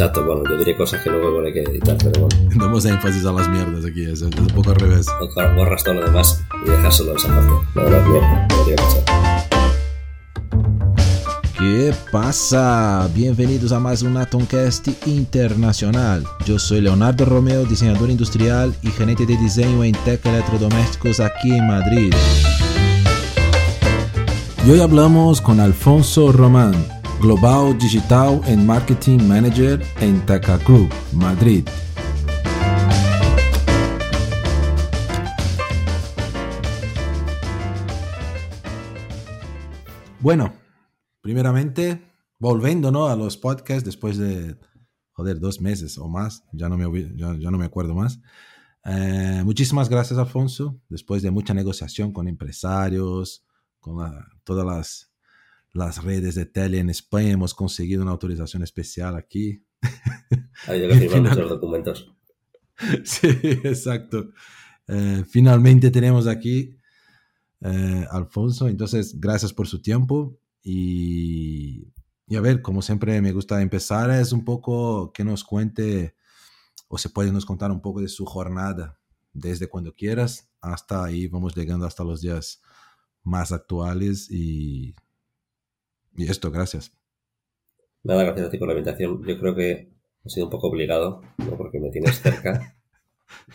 Exacto, bueno, yo diré cosas que luego hay que editar, pero bueno. Damos énfasis a las mierdas aquí, es, un poco al revés. Borras todo lo demás y dejar solo esa parte. La verdad, mierda, podría pasar. ¿Qué pasa? Bienvenidos a más un Atomcast internacional. Yo soy Leonardo Romeo, diseñador industrial y gerente de diseño en Tech Electrodomésticos aquí en Madrid. Y hoy hablamos con Alfonso Román, Global Digital and Marketing Manager en Teca Group, Madrid. Bueno, primeramente, volviendo ¿no? a los podcasts después de, joder, dos meses o más, ya no me, ya, ya no me acuerdo más. Eh, muchísimas gracias, Alfonso. Después de mucha negociación con empresarios, con la- todas las, las redes de tele en España, hemos conseguido una autorización especial aquí. Ha habido que firmar muchos documentos. Sí, exacto. Eh, finalmente tenemos aquí eh, Alfonso, entonces gracias por su tiempo y, y a ver, como siempre me gusta empezar, es un poco que nos cuente o se puede nos contar un poco de su jornada desde cuando quieras hasta ahí, vamos llegando hasta los días más actuales y, y esto, gracias. Nada, gracias a ti por la invitación. Yo creo que ha sido un poco obligado, ¿no? porque me tienes cerca.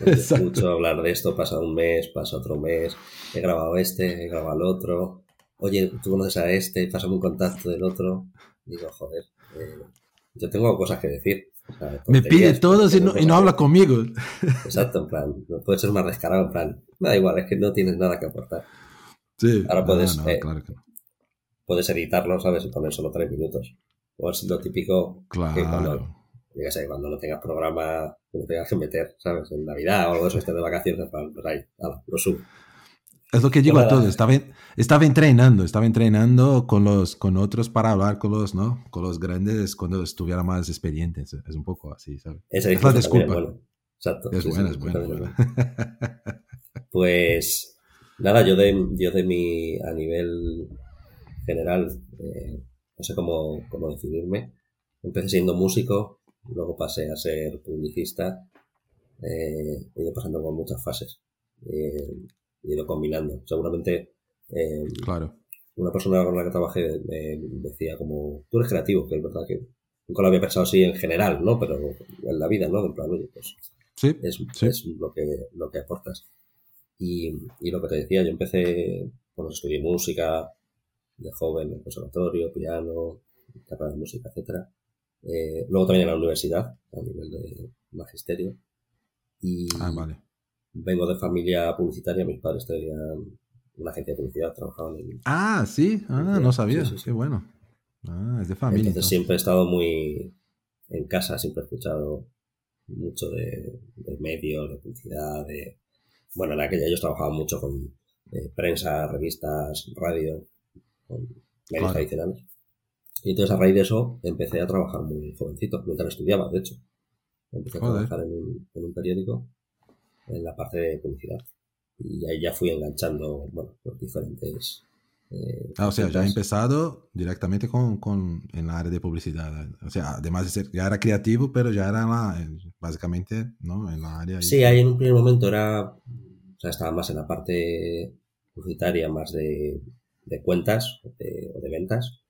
Escucho hablar de esto, pasa un mes, pasa otro mes, he grabado este, he grabado el otro. Oye, tú conoces a este, pásame un contacto del otro. Digo, joder, eh, yo tengo cosas que decir. O sea, Me pide todo y no, y no habla conmigo. Exacto, en plan, no puedes ser más descarado, en plan, da igual, es que no tienes nada que aportar. Sí, Ahora no, puedes, no, eh, claro que no. Puedes editarlo, ¿sabes? Y poner solo tres minutos. O es lo típico que cuando, Claro. qué sé, cuando no tengas programa, que no tengas que meter, ¿sabes? En Navidad o algo de eso, estés de vacaciones, pues ahí, ala, lo subo. Es lo que digo a todos. Estaba, estaba entrenando, estaba entrenando con los con otros para hablar con los, ¿no? Con los grandes cuando estuviera más experiente. Es, un poco así, ¿sabes? Esa Es la disculpa bueno. Exacto. Es sí, buena, es buena. Pues nada, yo de, yo de mi, a nivel general, eh, no sé cómo, cómo definirme. Empecé siendo músico, luego pasé a ser publicista, eh, he ido pasando por muchas fases, eh, he ido combinando. Seguramente eh, Claro. una persona con la que trabajé me decía como, tú eres creativo, que es verdad que nunca lo había pensado así en general, ¿no? Pero en la vida, ¿no? En plan, oye, pues Sí, es, Sí. es lo, que, lo que aportas. Y, y lo que te decía, yo empecé, bueno, estudié música de joven, en conservatorio, piano, carrera de música, etcétera. Eh, luego también en la universidad, a nivel de magisterio. Y Ah, vale. vengo de familia publicitaria, mis padres tenían una agencia de publicidad, trabajaban en... Ah, sí. Ah, no sabía. Sí, sí, sí. Qué bueno. Ah, es de familia. Entonces entonces. siempre he estado muy en casa, siempre he escuchado mucho de, de medios, de publicidad, de... Bueno, en aquella ellos trabajaban mucho con eh, prensa, revistas, radio, con medios Claro. tradicionales. Y entonces a raíz de eso empecé a trabajar muy jovencito, mientras estudiaba, de hecho. Empecé a Joder. trabajar en un, en un periódico en la parte de publicidad. Y ahí ya fui enganchando, bueno, pues diferentes... eh, Ah, o sea, ya he empezado directamente con, con, en la área de publicidad. O sea, además de ser, ya era creativo, pero ya era la- en- básicamente, ¿no? En la área. Sí, ahí en un primer momento era, o sea, estaba más en la parte publicitaria, más de, de cuentas o de, o de ventas.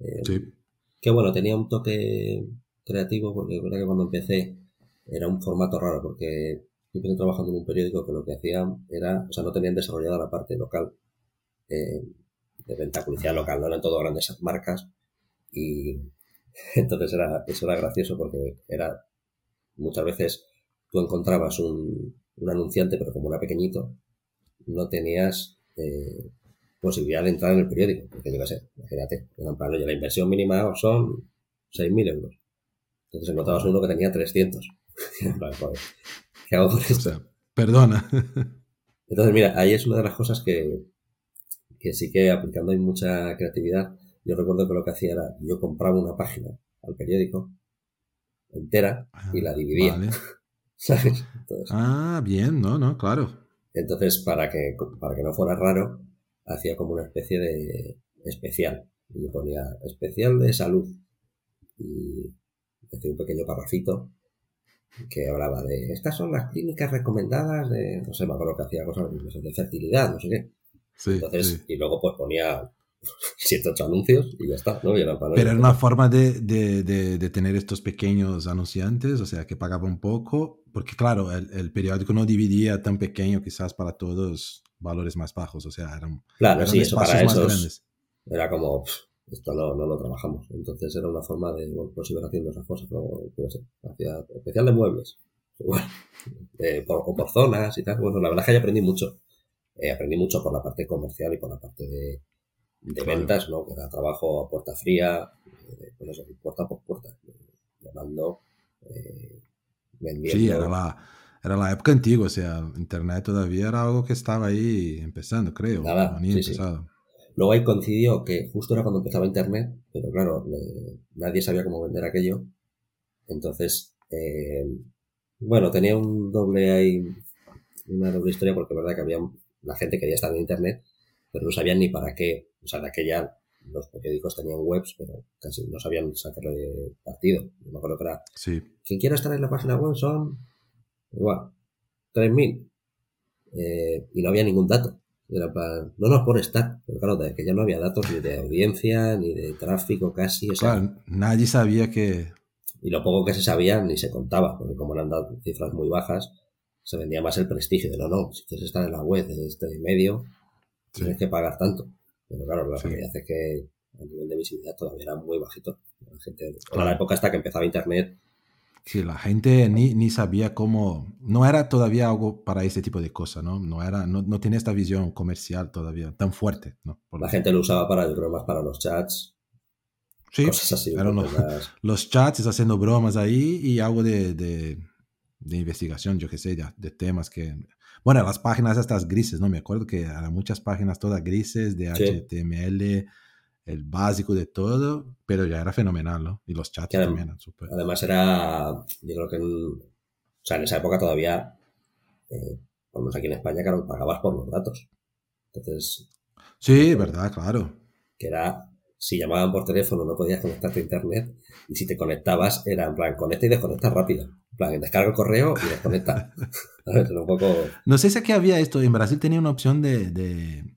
Eh, Sí. Que bueno, tenía un toque creativo porque que cuando empecé era un formato raro porque yo empecé trabajando en un periódico que lo que hacían era, o sea, no tenían desarrollada la parte local eh, de venta publicidad local, no eran todo grandes marcas y entonces era, eso era gracioso porque era muchas veces tú encontrabas un, un anunciante pero como era pequeñito no tenías eh, posibilidad de entrar en el periódico porque yo qué sé, imagínate, la inversión mínima son 6.000 euros entonces encontrabas uno que tenía 300 Y en plan, joder, ¿qué hago con O esto? sea, perdona. Entonces, mira, ahí es una de las cosas que, que sí que aplicando hay mucha creatividad. Yo recuerdo que lo que hacía era, yo compraba una página al periódico entera y la dividía, Vale. ¿sabes? Entonces, Ah, bien, no, no, claro. entonces para, que, para que no fuera raro, hacía como una especie de especial. Y ponía especial de salud. Y hacía un pequeño parrafito que hablaba de estas son las clínicas recomendadas de, no sé, me acuerdo que hacía cosas de fertilidad, no sé qué. Entonces, y luego pues ponía siete, ocho anuncios y ya está, ¿no? Pero era una forma de, de, de, tener estos pequeños anunciantes, o sea, que pagaba un poco, porque claro, el, el, periódico no dividía tan pequeño quizás para todos valores más bajos, o sea, eran, claro, sí, eso para más grandes. Era como, esto no, no lo trabajamos. Entonces era una forma de, bueno, pues iban haciendo esas cosas, pero, no sé, hacía especial de muebles, por, o por zonas y tal. Bueno, la verdad es que yo aprendí mucho. Eh, aprendí mucho por la parte comercial y por la parte de, de ventas, ¿no? Que era trabajo a puerta fría, eh, pues eso, puerta por puerta, llamando, eh, vendiendo. Sí, era la, era la época antigua, o sea, Internet todavía era algo que estaba ahí empezando, creo. Nada, sí, empezado. Luego ahí coincidió que justo era cuando empezaba Internet, pero claro, nadie sabía cómo vender aquello. Entonces, eh, bueno, tenía un doble ahí, una doble historia porque es verdad que había, la gente quería estar en Internet, pero no sabían ni para qué. O sea, de aquella los periódicos tenían webs, pero casi no sabían sacarle partido. Me acuerdo que era, sí. quien quiera estar en la página web son, igual, 3.000. Eh, y no había ningún dato. Era para, no nos pone estar, pero claro, de que ya no había datos ni de audiencia, ni de tráfico casi. claro, nadie sabía que... Y lo poco que se sabía ni se contaba, porque como eran cifras muy bajas, se vendía más el prestigio de no, no, si quieres estar en la web de este medio, tienes que pagar tanto. Pero claro, la realidad es que a nivel de visibilidad todavía era muy bajito. La gente, la época hasta que empezaba Internet, Sí, la gente ni, ni, sabía cómo, no era todavía algo para ese tipo de cosas, ¿no? No, era, no, no tenía esta visión comercial todavía tan fuerte, ¿no? la gente lo usaba para, más para los chats. Sí, cosas así. Eran los, los, chats haciendo bromas ahí y algo de, de, de investigación, yo qué sé, ya, de temas que... Bueno, las páginas estas grises, ¿no? Me acuerdo que eran muchas páginas todas grises de HTML el básico de todo, pero ya era fenomenal, ¿no? Y los chats también eran súper. Además era, yo creo que en, o sea, en esa época todavía, eh, por lo menos aquí en España, claro, pagabas por los datos. Entonces... Sí, verdad, claro. Que era, si llamaban por teléfono no podías conectarte a internet y si te conectabas era en plan, conecta y desconecta rápido. En plan, descarga el correo y desconecta. un poco... No sé si aquí había esto, en Brasil tenía una opción de de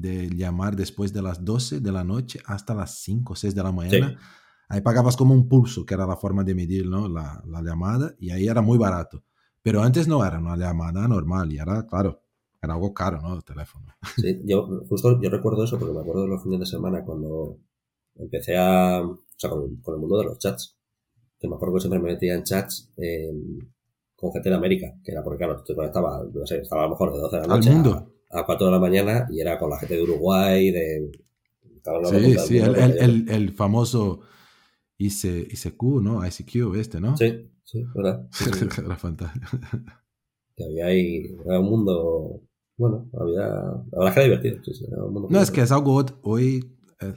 llamar después de las 12 de la noche hasta las 5 o 6 de la mañana. Ahí pagabas como un pulso, que era la forma de medir ¿no? la, la, llamada, y ahí era muy barato. Pero antes no era una llamada normal, y era, claro, era algo caro, ¿no? El teléfono. Sí, yo justo yo recuerdo eso porque me acuerdo de los fines de semana cuando empecé a. O sea, con, el mundo de los chats. Que me acuerdo que siempre me metía en chats con gente de América, que era porque, claro, te conectaba, no sé, estaba a lo mejor de 12 de la noche. Al mundo a 4 de la mañana y era con la gente de Uruguay, de... Sí, sí, el, el, el, famoso ICQ, ¿no? ICQ este, ¿no? Sí, sí, verdad. era fantástico. Que había ahí, era un mundo, bueno, había, la verdad que era divertido. Sí, sí, era un mundo no, es que es algo hoy,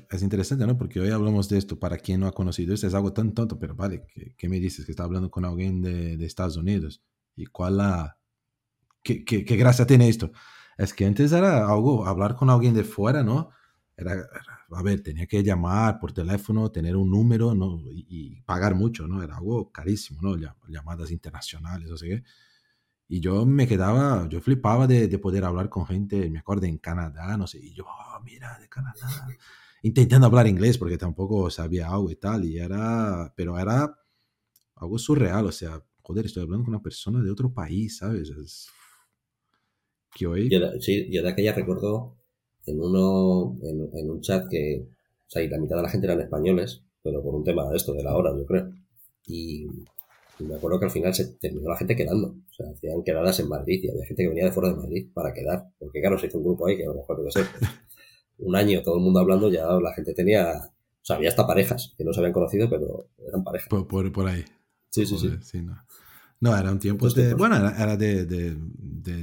es interesante, ¿no? Porque hoy hablamos de esto, para quien no ha conocido esto, es algo tan tonto, pero vale, ¿qué, qué me dices? Que está hablando con alguien de, de Estados Unidos. ¿Y cuál la... ¿Qué, qué, qué gracia tiene esto? Es que antes era algo, hablar con alguien de fuera, ¿no? Era, a ver, tenía que llamar por teléfono, tener un número, ¿no? Y, pagar mucho, ¿no? Era algo carísimo, ¿no? Llamadas internacionales, o sea qué. Y yo me quedaba, yo flipaba de, de, poder hablar con gente, me acuerdo, en Canadá, no sé, y yo, oh, mira, de Canadá. Intentando hablar inglés porque tampoco sabía algo y tal, y era, pero era algo surreal, o sea, joder, estoy hablando con una persona de otro país, ¿sabes? Es, yo de, sí, yo de aquella recuerdo en uno, en, un chat que, o sea, y la mitad de la gente eran españoles, pero por un tema de esto, de la hora, yo creo. Y, me acuerdo que al final se terminó la gente quedando. O sea, hacían quedadas en Madrid y había gente que venía de fuera de Madrid para quedar. Porque claro, se hizo un grupo ahí que a lo mejor, no sé, un año todo el mundo hablando, ya la gente tenía, o sea, había hasta parejas que no se habían conocido, pero eran parejas. Por, por, ahí. Sí, sí, sí. no. No, eran tiempos de, bueno, era, de, de,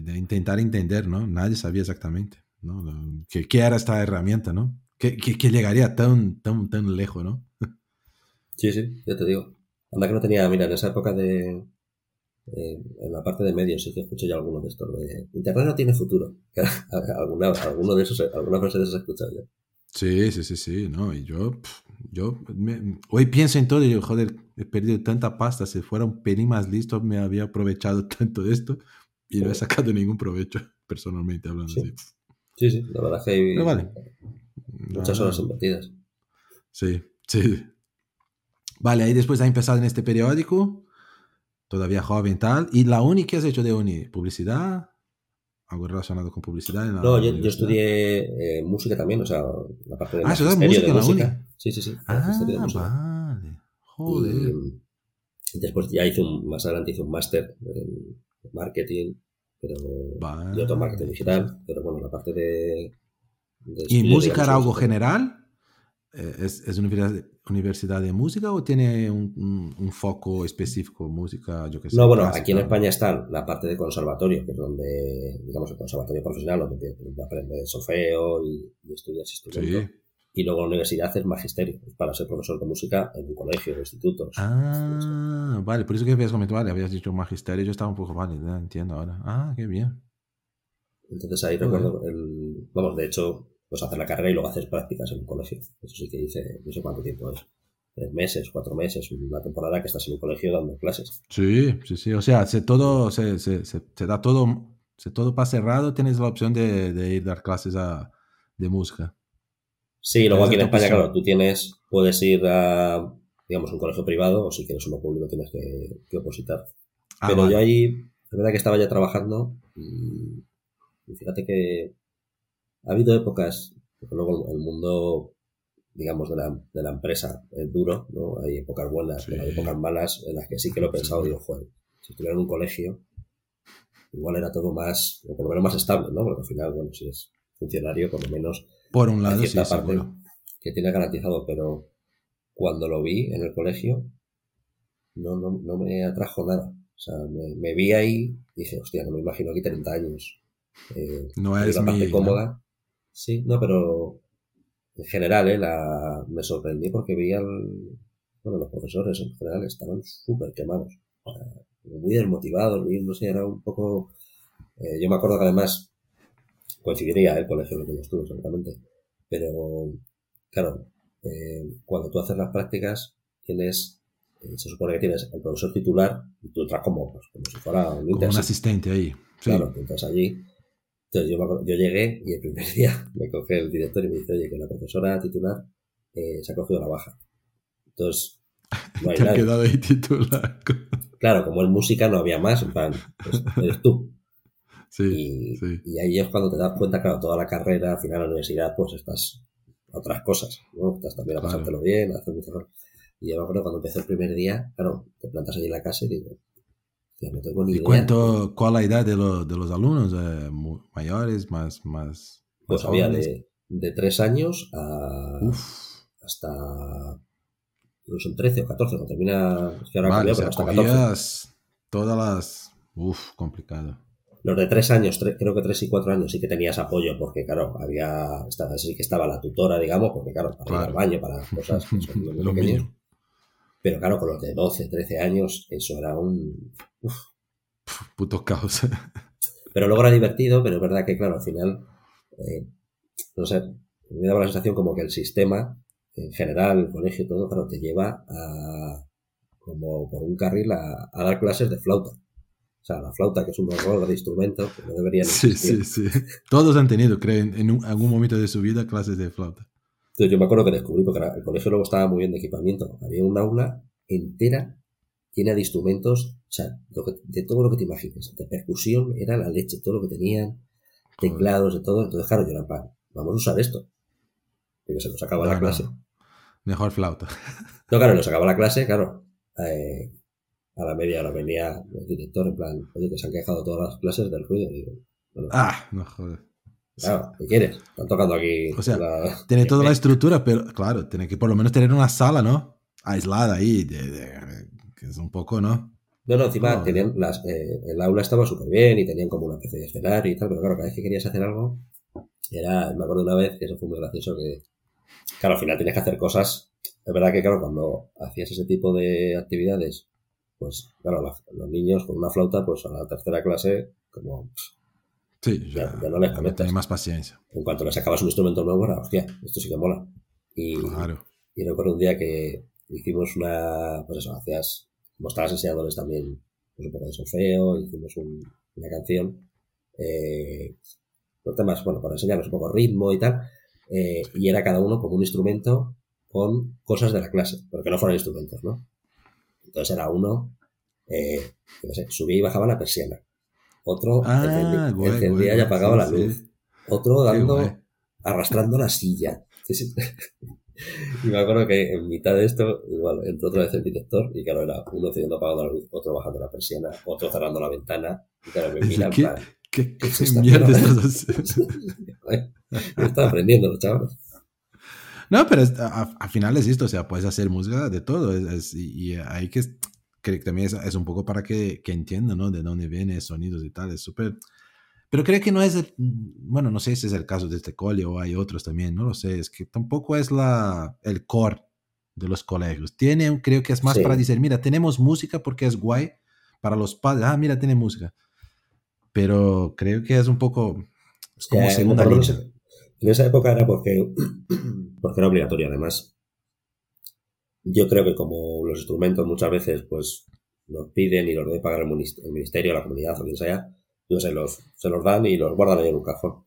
de, intentar entender, ¿no? Nadie sabía exactamente, ¿no? ¿Qué, qué era esta herramienta, ¿no? ¿Qué, qué, llegaría tan, tan, tan lejos, ¿no? Sí, sí, ya te digo. Anda que no tenía, mira, en esa época de, en la parte de medios sí que escuché ya alguno de estos de Internet no tiene futuro. alguna, alguno de esos, alguna frase de esas he escuchado ya. Sí, sí, sí, sí, no, y yo, yo hoy pienso en todo y yo, joder, he perdido tanta pasta. Si fuera un pelín más listo, me había aprovechado tanto de esto y no he sacado ningún provecho, personalmente hablando. Sí, sí, sí, la verdad es que hay vale. muchas horas invertidas. Sí, sí. Vale, ahí después ha empezado en este periódico, todavía joven tal. ¿Y la uni qué has hecho de uni? ¿Publicidad? ¿Algo relacionado con publicidad? En la no, yo, yo, estudié eh, música también, o sea, la parte de Ah, ¿estudias música en la uni? Sí, sí, sí. Ah. Joder. Y después ya hice un, más adelante hice un máster en marketing, pero vale. y otro marketing digital, pero bueno, la parte de... de ¿Y música era algo general? Eh, ¿Es, es universidad, universidad, de música o tiene un, un, un, foco específico, música, yo qué sé? No, bueno, clásica? aquí en España está la parte de conservatorio, que es donde, digamos, el conservatorio profesional, donde aprendes solfeo y, y estudias instrumento. Sí. Y luego la universidad es magisterio, para ser profesor de música en un colegio, en institutos. Ah, vale, por eso que habías comentado, vale, habías dicho magisterio, yo estaba un poco, vale, ya entiendo ahora. Ah, qué bien. Entonces ahí recuerdo, el, vamos, de hecho, pues hacer la carrera y luego hacer prácticas en un colegio. Eso sí que hice, no sé cuánto tiempo es. Tres meses, cuatro meses, una temporada que estás en un colegio dando clases. Sí, sí, sí. O sea, se todo, se, se, se, se da todo, se todo para cerrado, tienes la opción de, de ir a dar clases a, de música. Sí, luego aquí en España, claro, tú tienes, puedes ir a, digamos, un colegio privado o si quieres uno público tienes que, que opositar. Ah, Pero vale. yo ahí, es verdad que estaba ya trabajando y, y fíjate que ha habido épocas, porque luego el mundo, digamos, de la, de la empresa es duro, ¿no? Hay épocas buenas, sí. pero hay épocas malas en las que sí que lo he pensado y digo, joder, si estuviera en un colegio, igual era todo más, o por lo menos más estable, ¿no? Porque al final, bueno, si es funcionario, por lo menos por un lado, sí, parte seguro. que tiene garantizado, pero cuando lo vi en el colegio, no, no, no me atrajo nada. O sea, me, me, vi ahí y dije, hostia, no me imagino aquí 30 años. Eh, no es una parte mi, cómoda. ¿no? Sí, no, pero en general, eh, la, me sorprendí porque vi al, bueno, los profesores en general estaban súper quemados. Muy desmotivados, no sé, era un poco... Eh, yo me acuerdo que además coincidiría el colegio en el que estuve, seguramente. Pero, claro, eh, cuando tú haces las prácticas, tienes, eh, se supone que tienes el profesor titular y tú entras como, pues, como si fuera un Como un asistente ahí. Sí. Claro, tú entras allí. Entonces yo, llegué y el primer día me coge el director y me dice, oye, que la profesora titular eh, se ha cogido la baja. Entonces, no hay Te ha quedado ahí titular. Claro, como en música no había más, en plan, pues, eres tú. Sí, y, sí. y, ahí es cuando te das cuenta, claro, toda la carrera, al final la universidad, pues estás a otras cosas, ¿no? Estás también a pasártelo claro. bien, a hacer muchas cosas. Y yo me acuerdo cuando empecé el primer día, claro, te plantas allí en la casa y digo, tío, no tengo ni ¿Y idea. cuánto, cuál la edad de, lo, de los alumnos? Eh, mayores, más, más, Pues más había de, de tres años a Uf, hasta no son 13 o 14, cuando termina, es que ahora vale, cambió, pero hasta 14. cogías todas las... Uf, complicado. Los de tres años, tres, creo que tres y cuatro años sí que tenías apoyo, porque claro, había, estaba, sí que estaba la tutora, digamos, porque claro, para Claro. ir al baño, para cosas que son muy Lo pequeños. Pero claro, con los de 12, 13 años, eso era un... uf. Puto caos. Pero luego era divertido, pero es verdad que claro, al final, eh, no sé, me daba la sensación como que el sistema, en general, el colegio, todo, claro, te lleva a, como por un carril a, a dar clases de flauta. O sea, la flauta, que es un horror de instrumento, que no deberían Sí, existir. sí, sí. Todos han tenido, creo, en, un- algún momento de su vida clases de flauta. Entonces yo me acuerdo que descubrí, porque el colegio luego estaba muy bien de equipamiento. Había un aula entera llena de instrumentos, o sea, lo que- de todo lo que te imagines. De percusión era la leche, todo lo que tenían, teclados, de todo. Entonces, claro, yo era plan, vamos a usar esto. Y que se nos acaba la no. clase. Mejor flauta. No, claro, nos acaba la clase, claro. eh, a la media hora venía el director en plan, oye, que se han quejado todas las clases del ruido. Digo, bueno, Ah, no joder. claro, ¿qué quieres? Están tocando aquí. O sea, la- Tiene toda la estructura, pero claro, tiene que por lo menos tener una sala, ¿no? Aislada ahí, de- de- que es un poco, ¿no? No, no, encima No, tenían las, eh, el aula estaba súper bien y tenían como una especie de escenario y tal, pero claro, cada vez que querías hacer algo, era, me acuerdo una vez que eso fue muy gracioso que, claro, al final tienes que hacer cosas, es verdad que claro, cuando hacías ese tipo de actividades, pues claro, la- los niños con una flauta, pues a la tercera clase, como Sí, Ya- ya, ya no les conectas. más paciencia. en cuanto le sacabas un instrumento nuevo, era, hostia, esto sí que mola. Y, Claro. Y recuerdo un día que hicimos una, pues eso, hacías, como estabas enseñándoles también pues un poco de solfeo, hicimos una canción, eh, los temas, bueno, para enseñarles un poco ritmo y tal, eh, y era cada uno como un instrumento con cosas de la clase, pero que no fueran instrumentos, ¿no? Entonces era uno, eh, no sé, subía y bajaba la persiana, otro Ah, encendía, guay, encendía guay, y apagaba la sí. luz, otro dando, arrastrando la silla. Sí, sí. Y me acuerdo que en mitad de esto, igual, entró otra vez el director y claro, era uno encendiendo apagando la luz, otro bajando la persiana, otro cerrando la ventana, y claro, me mira ¿Qué, plan, qué, ¿qué es qué mierda estás haciendo? Estaba aprendiendo, los chavales. No, pero es- a- a- al final es esto, o sea, puedes hacer música de todo, es- es- y, y hay que, creo que también es, un poco para que, que entiendan, ¿no? De dónde vienen sonidos y tal, es súper, pero creo que no es, el- bueno, no sé si es el caso de este cole o hay otros también, no lo sé, es que tampoco es la, el core de los colegios, tiene, creo que es más para decir, mira, tenemos música porque es guay para los padres, ah, mira, tiene música, pero creo que es un poco, es como segunda línea. En esa época era porque, porque era obligatorio, además. Yo creo que como los instrumentos muchas veces pues nos piden y los debe pagar el minis- el ministerio, la comunidad o quien sea, yo sé, los, se los dan y los guardan ahí en un cajón.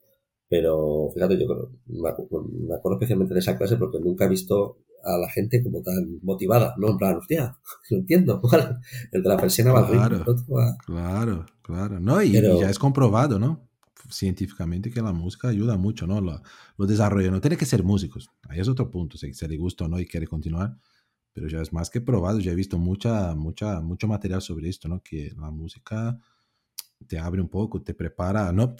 Pero fíjate, yo creo- me acu- me acuerdo especialmente de esa clase porque nunca he visto a la gente como tan motivada, ¿no? En plan, hostia, lo entiendo. El de la persiana va ritmo, el Claro. otro va... Claro, claro, ¿no? Y, y ya es comprobado, ¿no? Científicamente que la música ayuda mucho, ¿no? Lo, lo desarrolla, no tiene que ser músicos, ahí es otro punto, si se le gusta o no y quiere continuar, pero ya es más que probado, ya he visto mucha, mucha, mucho material sobre esto, ¿no? Que la música te abre un poco, te prepara, ¿no?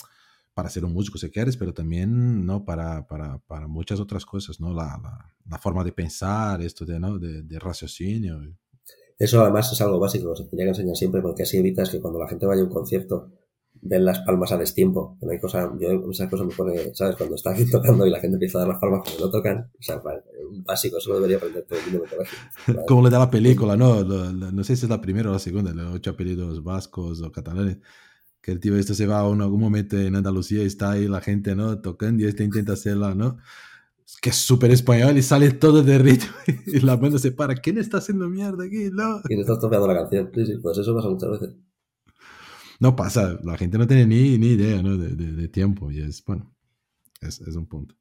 Para ser un músico si quieres, pero también, ¿no? Para, para, para muchas otras cosas, ¿no? La, la, la forma de pensar, esto de, ¿no? De, de raciocinio. eso además es algo básico, se tenía que enseñar siempre porque así evitas que cuando la gente vaya a un concierto den las palmas a destiempo. No hay cosa, yo esa cosa me pone, ¿sabes? Cuando está aquí tocando y la gente empieza a dar las palmas cuando no tocan, o sea, un básico, eso lo debería aprender todo el mundo. Vale. Como le da la película, ¿no? No sé si es la primera o la segunda, los ocho apellidos vascos o catalanes. Que el tío esto se va a un- algún momento en Andalucía y está ahí la gente, ¿no? Tocando y este intenta hacerla, ¿no? Que es súper español y sale todo de ritmo y la banda se para. ¿Quién está haciendo mierda aquí? No. No estás tocando la canción. Sí, sí, pues eso pasa muchas veces. No pasa, la gente no tiene ni, ni idea, ¿no? De, de- de tiempo y es, bueno, es, es un punto.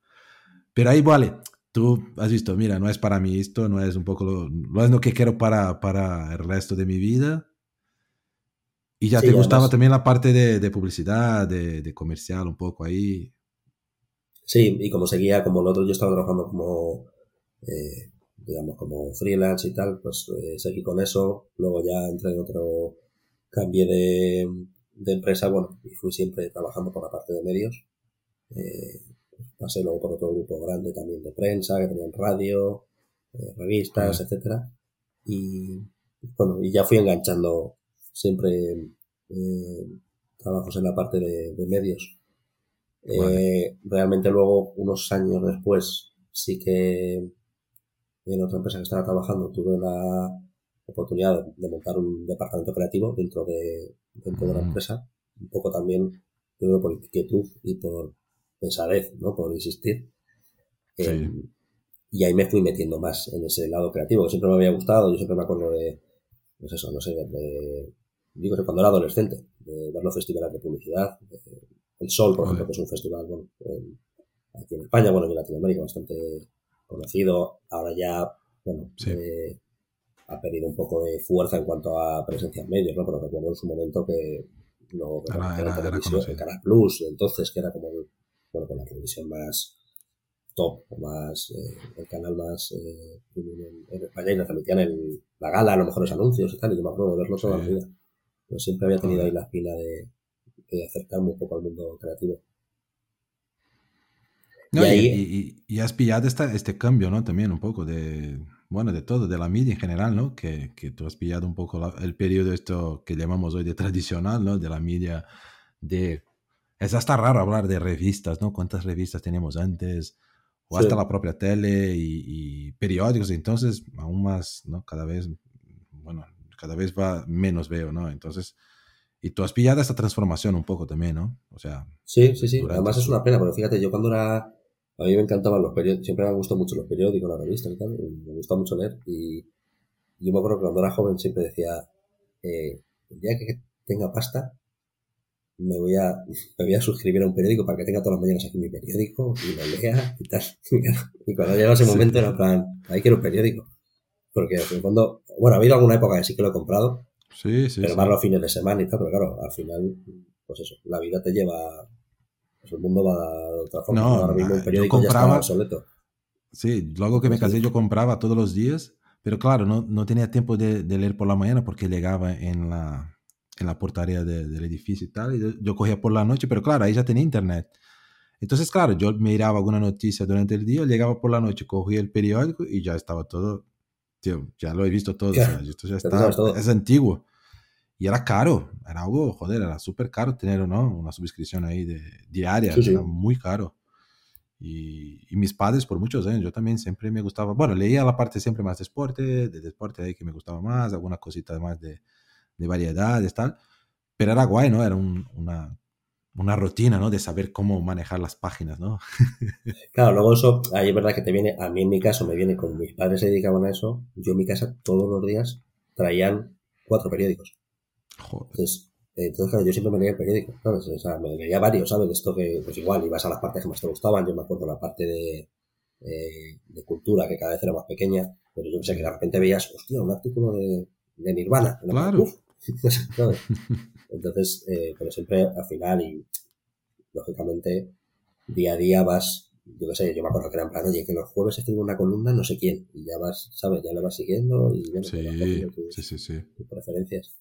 Pero ahí vale, tú has visto, mira, no es para mí esto, no es un poco lo, no es lo que quiero para, para el resto de mi vida. Y ya Sí, te gustaba además, también la parte de, de publicidad, de, de comercial, un poco ahí. sí, y como seguía, como nosotros yo estaba trabajando como, eh, digamos, como freelance y tal, pues eh, seguí con eso. Luego ya entré en otro, cambié de, de empresa, bueno, y fui siempre trabajando por la parte de medios. Eh, pasé luego por otro grupo grande también de prensa, que tenían radio, eh, revistas, Vale, etcétera. Y bueno, y ya fui enganchando siempre eh, trabajos en la parte de, de medios. vale. Eh, realmente luego, unos años después, sí que en otra empresa que estaba trabajando tuve la oportunidad de montar un departamento creativo dentro de, dentro de la Mm, empresa. Un poco también, yo creo, por inquietud y por pesadez, ¿no? Por insistir. Sí, Eh, y ahí me fui metiendo más en ese lado creativo, que siempre me había gustado. Yo siempre me acuerdo de, pues eso, no sé, de, digo cuando era adolescente, de ver los festivales de publicidad. de- el Sol, por ejemplo, joder, que es un festival, bueno, en- aquí en España, bueno, y en Latinoamérica bastante conocido. Ahora ya, bueno, sí, eh, ha perdido un poco de fuerza en cuanto a presencia en medios, ¿no? Pero recuerdo en su momento que lo era, era, era televisión, en. Canal Plus, entonces, que era como, el- bueno, con la televisión más top, más, eh, el canal más eh, en, en España y lo transmitían en la gala, a los mejores anuncios y tal, y yo me acuerdo de verlo toda la vida. Pero siempre había tenido ahí la espina de, de acercarme un poco al mundo creativo. Y No, y, ahí, y, y- y has pillado esta, este cambio, ¿no? También un poco de, bueno, de todo, de la media en general, ¿no? Que, que tú has pillado un poco la- el periodo esto que llamamos hoy de tradicional, ¿no? De la media de... Es hasta raro hablar de revistas, ¿no? ¿Cuántas revistas teníamos antes? O hasta sí, la propia tele y, y periódicos, entonces aún más, ¿no? Cada vez, bueno, cada vez va menos veo, ¿no? Entonces, y tú has pillado esta transformación un poco también, ¿no? O sea, sí, sí, sí. Además es una pena, porque fíjate, yo cuando era a mí me encantaban los periódicos, siempre me han gustado mucho los periódicos, las revistas y tal, me gusta mucho leer y yo me acuerdo que cuando era joven siempre decía, eh, el día que tenga pasta, me voy a me voy a suscribir a un periódico para que tenga todas las mañanas aquí mi periódico y lo lea y tal. Y cuando llega ese momento era plan, ahí quiero un periódico. Porque en el fondo, bueno, ha habido alguna época que sí que lo he comprado, Sí, sí. pero más los fines de semana y tal, pero claro, al final, pues eso, la vida te lleva, pues el mundo va de otra forma. No, Ahora mismo yo periódico ya compraba- está obsoleto. Sí, luego que me casé yo compraba todos los días, pero claro, no, no tenía tiempo de, de leer por la mañana porque llegaba en la, en la portaría de- del edificio y tal, y yo, yo cogía por la noche, pero claro, ahí ya tenía internet. Entonces, claro, yo miraba alguna noticia durante el día, llegaba por la noche, cogía el periódico y ya estaba todo, tío, ya lo he visto todo, o Claro, sea, esto ya está, todo. es antiguo. Y era caro, era algo, joder, era súper caro tener ¿no? una suscripción ahí de, diaria, Sí, sí. era muy caro. Y, y mis padres por muchos años, yo también siempre me gustaba, bueno, leía la parte siempre más de deporte, de deporte ahí que me gustaba más, alguna cosita más de, de variedades, tal, pero era guay, ¿no? Era un- una, una rutina, ¿no? De saber cómo manejar las páginas, ¿no? Claro, luego eso, ahí es verdad que te viene, a mí en mi caso me viene como mis padres se dedicaban a eso, yo en mi casa todos los días traían cuatro periódicos. Joder. Entonces, eh, entonces claro, yo siempre me leía el periódico, ¿sabes? O sea, me leía varios, ¿sabes? De esto que, pues igual, ibas a las partes que más te gustaban, yo me acuerdo la parte de, eh, de cultura, que cada vez era más pequeña, pero yo sé que de repente veías, hostia, un artículo de, de Nirvana. Claro. Entonces, eh, pero siempre al final y lógicamente día a día vas, yo qué sé, yo me acuerdo que era en plan, oye, que los jueves escribo una columna no sé quién, y ya vas, ¿sabes? Ya le vas siguiendo y bueno, Sí, tus, sí, sí, sí. tus preferencias.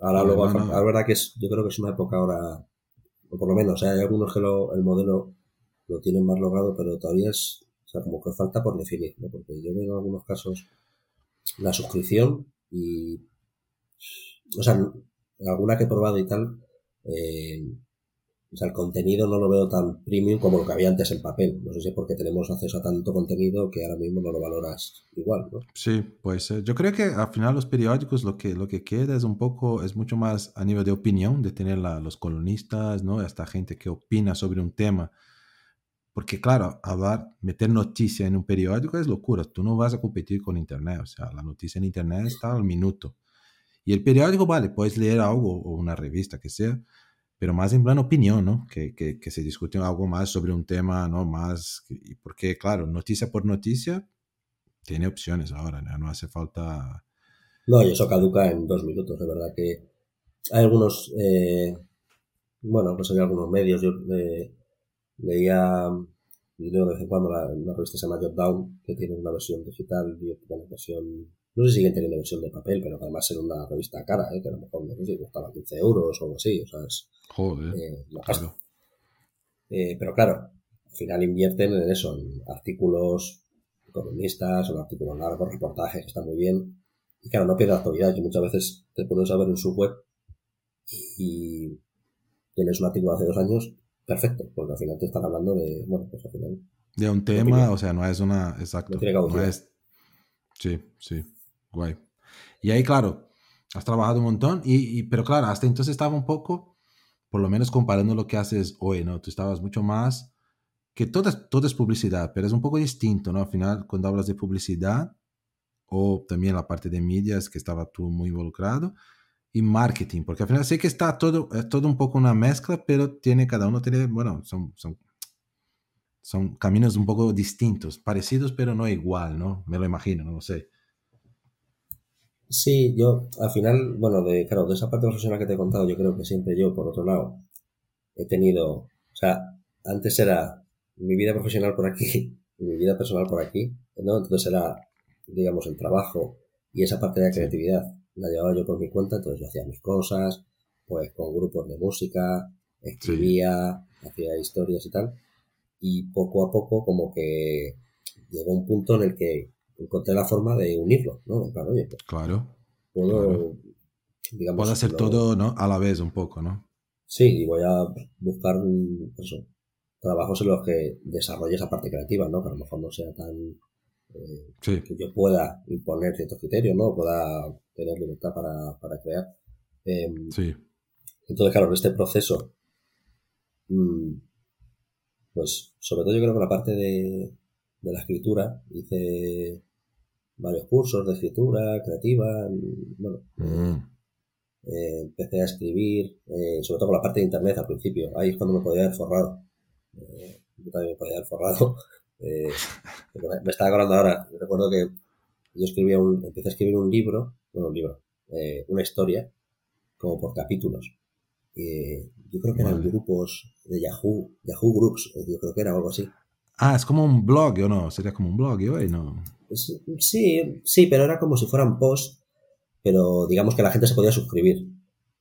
Ahora no, no. la verdad que es, yo creo que es una época ahora, o por lo menos, ¿eh? hay algunos que lo, el modelo lo tienen más logrado, pero todavía es, o sea, como que falta por definir, ¿no? Porque yo veo en algunos casos la suscripción y, o sea, alguna que he probado y tal, eh, o sea, el contenido no lo veo tan premium como lo que había antes en papel. No sé si es porque tenemos acceso a tanto contenido que ahora mismo no lo valoras igual, ¿no? Sí, puede ser. Yo creo que al final los periódicos lo que, lo que queda es un poco, es mucho más a nivel de opinión, de tener la- los columnistas, ¿no? Esta gente que opina sobre un tema. Porque claro, hablar, meter noticia en un periódico es locura. Tú no vas a competir con Internet. O sea, la noticia en Internet está al minuto. Y el periódico, vale, puedes leer algo o una revista que sea, pero más en plan opinión, ¿no? Que, que, se discute algo más sobre un tema, ¿no? Más, porque claro, noticia por noticia tiene opciones ahora, ¿no? No hace falta... No, y eso caduca en dos minutos, de verdad que hay algunos, eh, bueno, pues hay algunos medios, yo eh, leía, y leo de vez en cuando la, una revista se llama Jotdown, que tiene una versión digital y otra versión, no sé si siguen teniendo versión de papel, pero además era una revista cara, eh, que a lo mejor no sé si costaba 15 euros o algo así, o sea, es Joder, eh, claro. Eh, pero claro, al final invierten en eso, en artículos columnistas, en artículos largos, reportajes, que están muy bien. Y claro, no pierde actualidad, que muchas veces te puedes saber en su web y tienes un artículo hace dos años, perfecto, porque al final te están hablando de, bueno, pues al final. De un opinión. tema, o sea, no es una... Exacto. No tiene caducidad. es- Sí, sí, guay. Y ahí, claro, has trabajado un montón, y, y- pero claro, hasta entonces estaba un poco, por lo menos comparando lo que haces hoy, ¿no? Tú estabas mucho más, que todo todo es publicidad, pero es un poco distinto, ¿no? Al final, cuando hablas de publicidad, o también la parte de medias, que estaba tú muy involucrado, y marketing, porque al final sé que está todo, es todo un poco una mezcla, pero tiene, cada uno tiene, bueno, son, son, son caminos un poco distintos, parecidos, pero no igual, ¿no? Me lo imagino, no lo sé. Sí, yo al final, bueno, de, claro, de esa parte profesional que te he contado, yo creo que siempre yo, por otro lado, he tenido, o sea, antes era mi vida profesional por aquí y mi vida personal por aquí, ¿no? Entonces era, digamos, el trabajo y esa parte de la creatividad la llevaba yo por mi cuenta, entonces yo hacía mis cosas, pues con grupos de música, escribía, hacía historias y tal, y poco a poco como que llegó un punto en el que encontré la forma de unirlo, ¿no? Oye, pues Claro. puedo, Claro. digamos, Puedo hacer lo- todo, ¿no? A la vez un poco, ¿no? Sí, y voy a buscar eso, trabajos en los que desarrolle esa parte creativa, ¿no? Que a lo mejor no sea tan eh, Sí, que yo pueda imponer ciertos criterios, ¿no? Pueda tener libertad para, para crear. Em, sí. entonces, claro, en este proceso, mm, pues sobre todo yo creo que la parte de, de la escritura, hice varios cursos de escritura creativa, bueno, Mm. eh, empecé a escribir, eh, sobre todo con la parte de internet al principio, ahí es cuando me podía haber forrado. Eh, yo también me podía haber forrado. Eh, me, me estaba acordando ahora, recuerdo que yo escribía un, empecé a escribir un libro, bueno, un libro, eh, una historia, como por capítulos. Yo creo que eran Vale. grupos de Yahoo, Yahoo Groups, yo creo que era algo así. Ah, es como un blog, ¿o no? Sería como un blog, ¿o no? Sí, sí, pero era como si fueran posts, pero digamos que la gente se podía suscribir.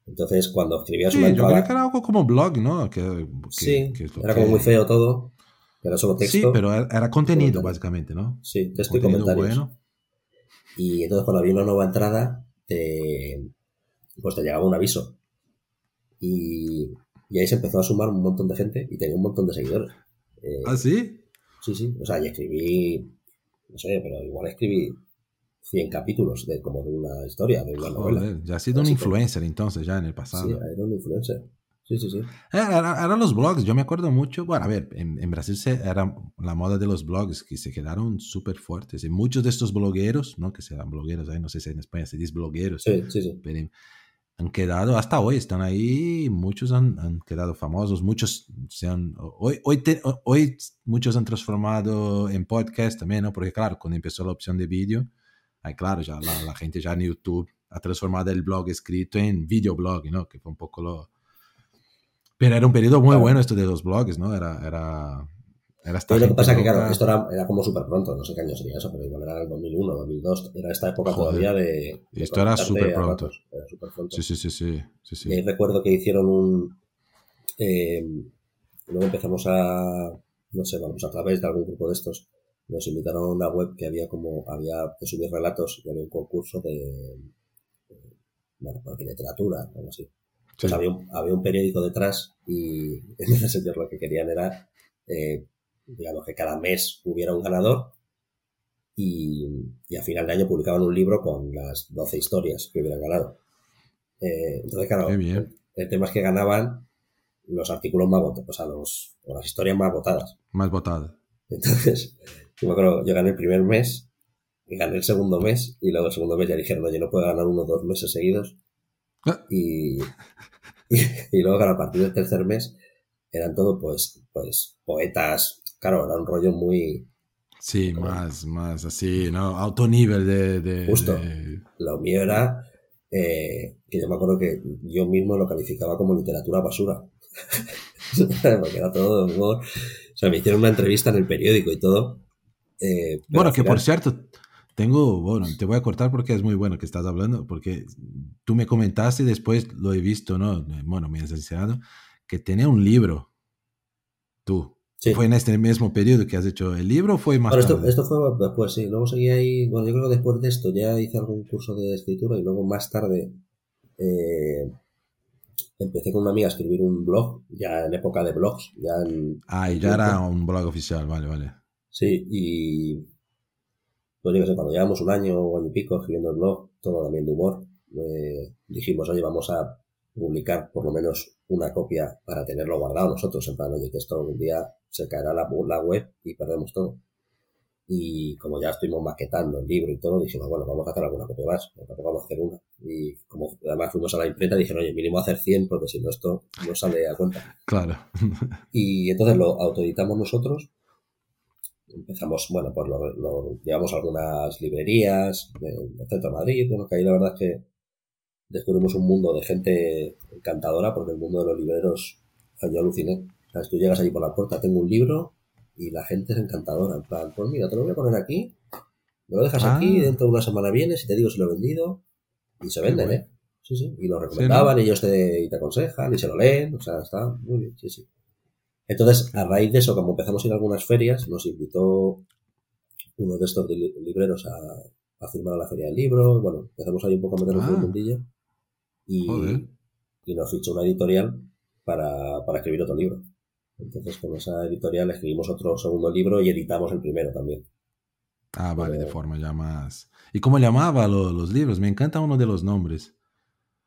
Entonces, cuando escribías Sí, una yo creo entrada, que era algo como blog, ¿no? Que, que- sí, que era como muy feo todo, era solo texto. Sí, pero era, contenido, básicamente, ¿no? Sí, texto y comentarios. bueno. Y entonces cuando había una nueva entrada, te- pues te llegaba un aviso. Y, y ahí se empezó a sumar un montón de gente y tenía un montón de seguidores. Eh, ¿Ah, sí? Sí, sí. O sea, y escribí, no sé, pero igual escribí 100 capítulos de como de una historia, de una novela. Joder, ya has sido un Así que- influencer entonces, ya en el pasado. Sí, era un influencer. Sí, sí, sí. Era- era- Eran los blogs, yo me acuerdo mucho. Bueno, a ver, en, en Brasil se, era la moda de los blogs que se quedaron súper fuertes. Y muchos de estos blogueros, ¿no? Que serán blogueros, ahí no sé si en España se dice blogueros, Sí, sí, sí. pero han quedado, hasta hoy están ahí, muchos han, han quedado famosos, muchos se han, hoy, hoy, te- hoy muchos han transformado en podcast también, ¿no? Porque claro, cuando empezó la opción de vídeo, ahí claro, ya la, la gente ya en YouTube ha transformado el blog escrito en videoblog, ¿no? Que fue un poco lo... Pero era un periodo muy bueno esto de los blogs, ¿no? Era, era, era esta lo que pasa es que, claro, esto era, era como súper pronto, no sé qué año sería eso, pero igual era el 2001, 2002, era esta época Joder. todavía de... de Esto era súper pronto. ratos, Era súper pronto. Sí, sí, sí, sí, sí, sí. Y ahí recuerdo que hicieron un... eh, luego empezamos a... No sé, vamos, a través de algún grupo de estos, nos invitaron a una web que había como... Había que subir relatos y había un concurso de... bueno, de literatura, algo así. Sí. Pues había un, había un periódico detrás y en ese sentido lo que querían era, eh, digamos, que cada mes hubiera un ganador y, y a final de año publicaban un libro con las 12 historias que hubieran ganado. Eh, entonces, claro, bien. el, tema es que ganaban los artículos más votados, o sea, los, o las historias más votadas. Más votada. Entonces, yo me acuerdo, yo gané el primer mes, y gané el segundo mes, y luego el segundo mes ya dijeron, oye, no puedo ganar uno o dos meses seguidos. Ah. Y, y, y luego, a partir del tercer mes, eran todo, pues, pues, poetas. Claro, era un rollo muy. Sí, más, más así, ¿no? Alto nivel de... de- Justo. de- Lo mío era. eh, que yo me acuerdo que yo mismo lo calificaba como literatura basura. Porque era todo de humor. O sea, me hicieron una entrevista en el periódico y todo. eh, Bueno, que por cierto, tengo, bueno, te voy a cortar porque es muy bueno que estás hablando, porque tú me comentaste y después lo he visto, ¿no? Bueno, me has enseñado que tenía un libro, tú. Sí. ¿Fue en este mismo periodo que has hecho el libro o fue más Bueno, esto, tarde? esto fue después, sí. Luego seguí ahí. Bueno, yo creo que después de esto ya hice algún curso de escritura y luego más tarde eh, empecé con una amiga a escribir un blog, ya en época de blogs, ya en, Ah, y ya era un blog oficial, vale, vale. Sí, y pues yo sé, cuando llevamos un año o año y pico escribiendo el blog, todo también de humor, eh, dijimos, oye, vamos a publicar por lo menos una copia para tenerlo guardado nosotros, en plan, oye, que esto algún día se caerá la, la web y perdemos todo. Y como ya estuvimos maquetando el libro y todo, dijimos, bueno, vamos a hacer alguna copia más, tampoco vamos a hacer una. Y como además fuimos a la imprenta, dijeron, oye, mínimo hacer 100 porque si no esto no sale a cuenta. Claro. Y entonces lo autoeditamos nosotros. Empezamos, bueno, pues lo, lo llevamos a algunas librerías del centro de Madrid. Bueno, que ahí la verdad es que descubrimos un mundo de gente encantadora, porque el mundo de los libreros, yo aluciné. Sea, tú llegas allí por la puerta, tengo un libro y la gente es encantadora. En plan, pues mira, te lo voy a poner aquí, me lo dejas Ah. aquí, dentro de una semana vienes y te digo si lo he vendido. Y se venden, bueno. ¿eh? Sí, sí. Y lo recomendaban, y ellos te, y te aconsejan, y se lo leen. O sea, está muy bien, sí, sí. Entonces, a raíz de eso, como empezamos a ir a algunas ferias, nos invitó uno de estos li- libreros a, a firmar a la feria del libro. Bueno, empezamos ahí un poco a meternos en Ah. el mundillo. Y, y nos fichó una editorial para, para escribir otro libro. Entonces, con esa editorial escribimos otro segundo libro y editamos el primero también. Ah, vale, de Pero- forma ya más... ¿Y cómo llamaba lo- los libros? Me encanta uno de los nombres.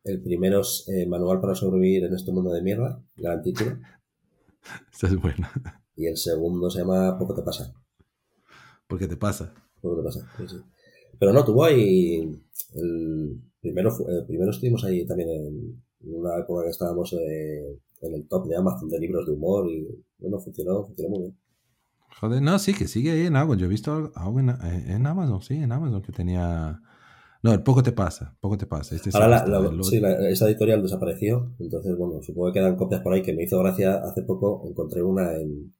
El primero es eh, Manual para sobrevivir en este mundo de mierda, gran título. Esta es buena. Y el segundo se llama Poco te pasa. ¿Por qué te pasa? Poco te pasa, sí, sí. Pero no, tuvo ahí. El primero, eh, primero estuvimos ahí también en, una época que estábamos eh, en el top de Amazon de libros de humor y bueno, funcionó, funcionó muy bien. Joder, no, sí, que sigue ahí en Amazon. Yo he visto algo- en, eh, en Amazon, sí, en Amazon que tenía... No, el poco te pasa, poco te pasa. Este Ahora la, el sí, la- esa editorial desapareció, entonces bueno, supongo que quedan copias por ahí que me hizo gracia hace poco, encontré una en,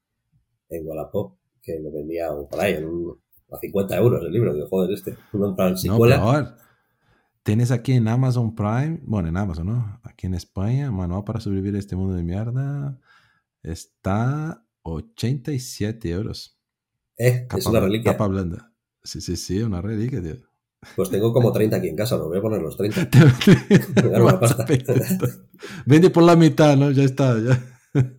en Wallapop que me vendía o por ahí en un- a 50 euros el libro, digo, joder, este, plan No, peor. Tienes aquí en Amazon Prime, bueno, en Amazon, ¿no? Aquí en España, Manual para sobrevivir a este mundo de mierda, está 87 euros. Eh, Capa, es una reliquia. capa blanda. Sí, sí, sí, una reliquia, tío. Pues tengo como 30 aquí en casa, lo voy a poner los 30. Te- Dar una pasta. Vende por la mitad, ¿no? Ya está, ya.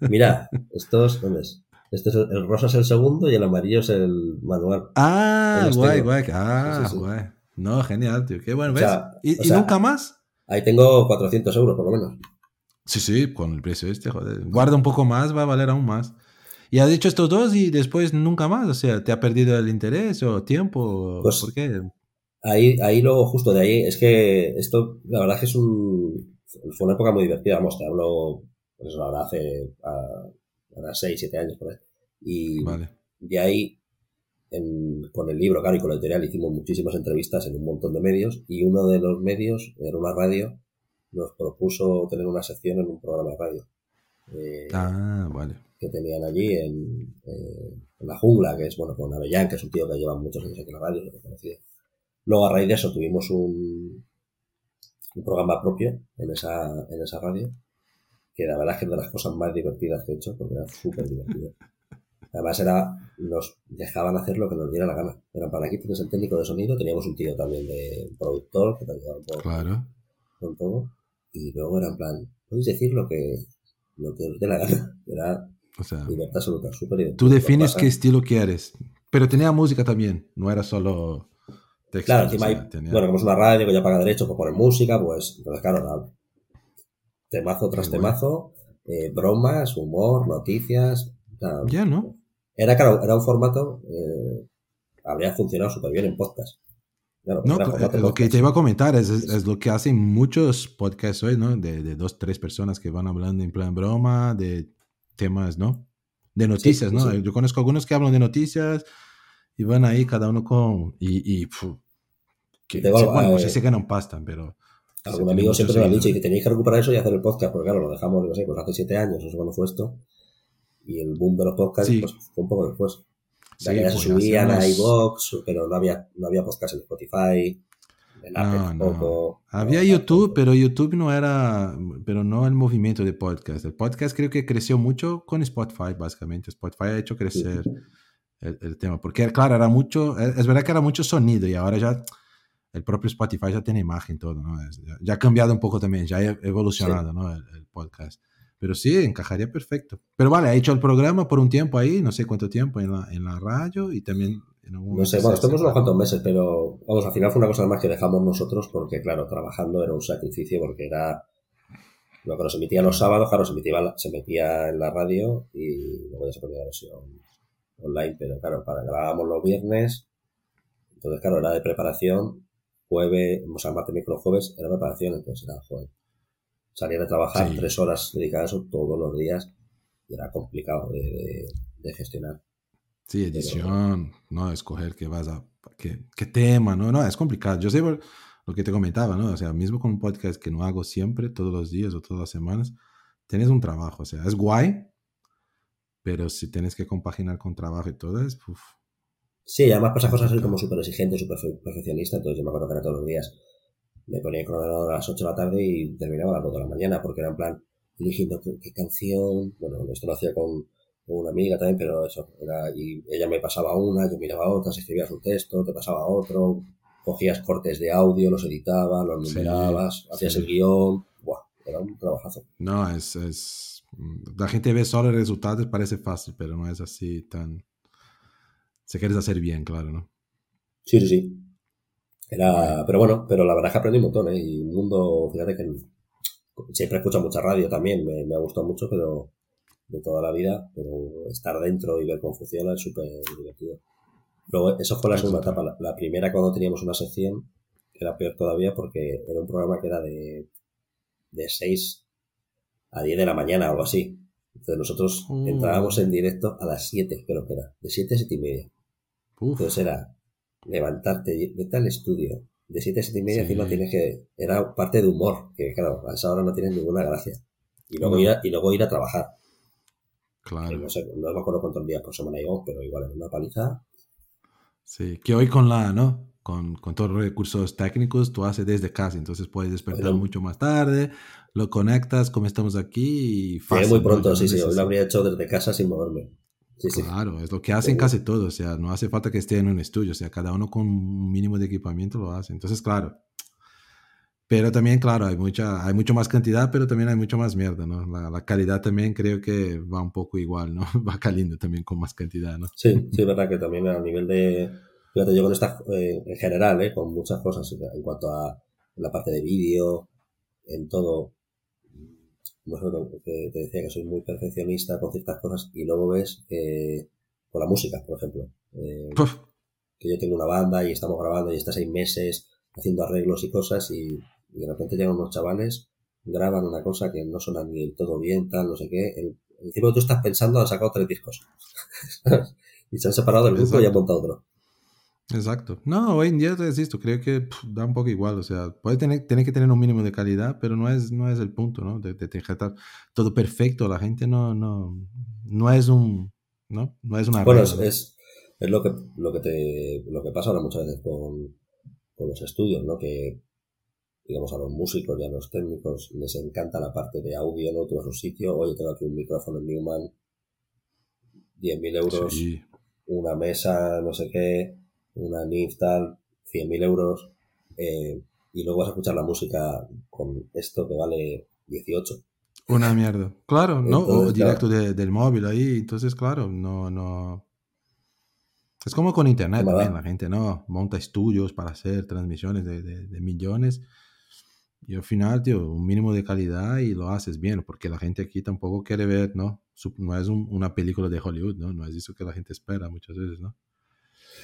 Mira, estos, ¿dónde es? Este es el, el rosa es el segundo y el amarillo es el manual. Ah, guay, guay. Ah, Sí, sí, sí. guay. No, genial, tío. Qué bueno, O ¿ves? sea, ¿Y, o y sea- nunca más? Ahí tengo 400 euros por lo menos. Sí, sí, con el precio este, joder. Guarda un poco más, va a valer aún más. Y has dicho estos dos y después nunca más. O sea, ¿te ha perdido el interés o tiempo? Pues- ¿Por qué? Ahí, ahí luego, justo de ahí, es que esto, la verdad es que es un, fue una época muy divertida, vamos, te hablo, pues la verdad, hace, a, ahora 6, 7 años por ahí. Y Vale. de ahí, en- con el libro, claro, y con la editorial hicimos muchísimas entrevistas en un montón de medios y uno de los medios, era una radio, nos propuso tener una sección en un programa de radio. eh, Ah, vale. que tenían allí en, eh, en la jungla, que es, bueno, con Avellán, que es un tío que lleva muchos años aquí en la radio, lo he conocido. Luego, a raíz de eso, tuvimos un, un programa propio en esa, en esa radio, que la verdad es que es de las cosas más divertidas que he hecho, porque era súper divertido. Además, era, nos dejaban hacer lo que nos diera la gana. Era para aquí tienes el técnico de sonido, teníamos un tío también de productor que te ayudaba un poco Claro. con todo, y luego era en plan, podéis decir lo que, lo que os dé la gana. Era O sea, Libertad absoluta, súper divertido. tú defines qué estilo quieres. Pero tenía música también. No era solo texto. Claro, o encima sea, hay, tenía- bueno, como es una radio que ya paga derechos por poner música, pues, entonces claro, la- temazo tras guay. temazo, eh, bromas, humor, noticias, Ya, ¿no? era, claro, era un formato, eh, habría funcionado súper bien en podcast. Claro, No, eh, lo que te iba a comentar es, es, es lo que hacen muchos podcasts hoy, ¿no? De, de dos, tres personas que van hablando en plan broma, de temas, ¿no? De noticias, sí, ¿no? sí. Yo conozco algunos que hablan de noticias y van ahí cada uno con... Y, y pfu, que, Tengo sí, algo, bueno, no eh, sé si ganan pasta, pero... Algún sí, amigo siempre me lo ha dicho y que tenéis que recuperar eso y hacer el podcast, porque claro, lo dejamos, no sé, pues hace siete años, no sé cuándo fue esto, y el boom de los podcasts, Sí. pues fue un poco después. Sí, ya que ya se pues, subían a iVoox, pero no había, no había podcast en Spotify, en Apple No, no. Había YouTube, pero YouTube no era, pero no el movimiento de podcast. El podcast creo que creció mucho con Spotify, básicamente. Spotify ha hecho crecer el, el tema, porque claro, era mucho, es verdad que era mucho sonido y ahora ya el propio Spotify ya tiene imagen todo, ¿no? Ya, ya ha cambiado un poco también, ya ha evolucionado, ¿no? El, el podcast. Pero sí, encajaría perfecto. Pero vale, ha hecho el programa por un tiempo ahí, no sé cuánto tiempo en la, en la radio y también en algún No sé, bueno, estuvimos unos cuantos meses, pero vamos, al final fue una cosa más que dejamos nosotros porque, claro, trabajando era un sacrificio porque era lo que nos emitía los sábados, claro, se emitía, se metía en la radio y luego ya se ponía la versión online, pero claro, para grabábamos los viernes, entonces, claro, era de preparación, jueves, o sea, martes, miércoles, jueves, era preparación, entonces era, joder, salir de trabajar Sí. tres horas dedicadas a eso todos los días y era complicado de, de- de gestionar. Sí, edición, ¿no? Escoger qué vas a, qué, qué tema, ¿no? No, es complicado. Yo sé lo que te comentaba, ¿no? O sea, mismo con un podcast que no hago siempre, todos los días o todas las semanas, tienes un trabajo, o sea, es guay, pero si tienes que compaginar con trabajo y todo, es, uf, Sí, además pasa cosas así como súper exigente, súper perfeccionista, entonces yo me acuerdo que era todos los días. Me ponía el ordenador a las 8 de la tarde y terminaba a las 2 de la mañana, porque era en plan, eligiendo qué, qué canción, bueno, esto lo hacía con, con una amiga también, pero eso, era, y ella me pasaba una, yo miraba otras, escribías un texto, te pasaba otro, cogías cortes de audio, los editabas, los Sí, numerabas, hacías sí. el guion, buah, era un trabajazo. no, es, es, la gente ve solo el resultado y parece fácil, pero no es así tan, si quieres hacer bien, claro, ¿no? Sí, sí, sí. Era, pero bueno, pero la verdad es que aprendí un montón, ¿eh? Y un mundo, fíjate que siempre escucho mucha radio también, me, me ha gustado mucho, pero de toda la vida, pero estar dentro y ver cómo funciona es súper divertido. Luego, eso fue la segunda etapa. La, primera, cuando teníamos una sección, era peor todavía porque era un programa que era de, de 6 a 10 de la mañana o algo así. Entonces nosotros mm. entrábamos en directo a las 7, creo que era. De 7 a 7 y media. Entonces era levantarte, vete al estudio. De 7 a 7 y media encima tienes que... Era parte de humor, que claro, a esa hora no tienes ninguna gracia. Y luego, ir, a, y luego ir a trabajar. Claro. No, sé, no me acuerdo cuántos días por semana íbamos, pero igual en una paliza. Sí, que hoy con la, ¿no? Con, con, todos los recursos técnicos, tú haces desde casa, entonces puedes despertar mucho más tarde, lo conectas como estamos aquí y fácil. muy pronto, sí, sí, hoy lo habría hecho desde casa sin moverme. Claro, es lo que hacen casi todos, o sea, no hace falta que esté en un estudio, o sea, cada uno con un mínimo de equipamiento lo hace. Entonces, claro, pero también, claro, hay mucha, hay mucho más cantidad, pero también hay mucho más mierda, ¿no? La, calidad también creo que va un poco igual, ¿no? Va caliendo también con más cantidad, ¿no? Sí, sí, es verdad que también a nivel de, fíjate, yo con esta, eh, en general, ¿eh? Con muchas cosas, en cuanto a la parte de vídeo, en todo, que te decía que soy muy perfeccionista con ciertas cosas y luego ves eh, con la música, por ejemplo. Eh, que yo tengo una banda y estamos grabando y está seis meses haciendo arreglos y cosas y y de repente llegan unos chavales, graban una cosa que no suena ni del todo bien, tal, no sé qué. El, encima tú estás pensando, han sacado tres discos. y se han separado del grupo y han montado otro. Exacto. No, hoy en día te esto, creo que da un poco igual, o sea, puede tener, tener que tener un mínimo de calidad, pero no es, no es el punto, ¿no? De, de, todo perfecto, la gente no, no, no es un, ¿no? No es una Bueno, es, es, lo que, lo que te, lo que pasa ahora muchas veces con, con los estudios, ¿no? Que digamos, a los músicos y a los técnicos les encanta la parte de audio, ¿no? A un sitio, oye, tengo aquí un micrófono en Newman, 10.000 euros, una mesa, no sé qué, una NIF tal, 100.000 euros, eh, y luego vas a escuchar la música con esto que vale 18. Una mierda. Claro, ¿no? o directo del móvil ahí, entonces, claro, no, no. Es como con internet también, la gente, ¿no? Monta estudios para hacer transmisiones de, de millones y al final, tío, un mínimo de calidad y lo haces bien, porque la gente aquí tampoco quiere ver, ¿no? No es una película de Hollywood, ¿no? No es eso que la gente espera muchas veces, ¿no?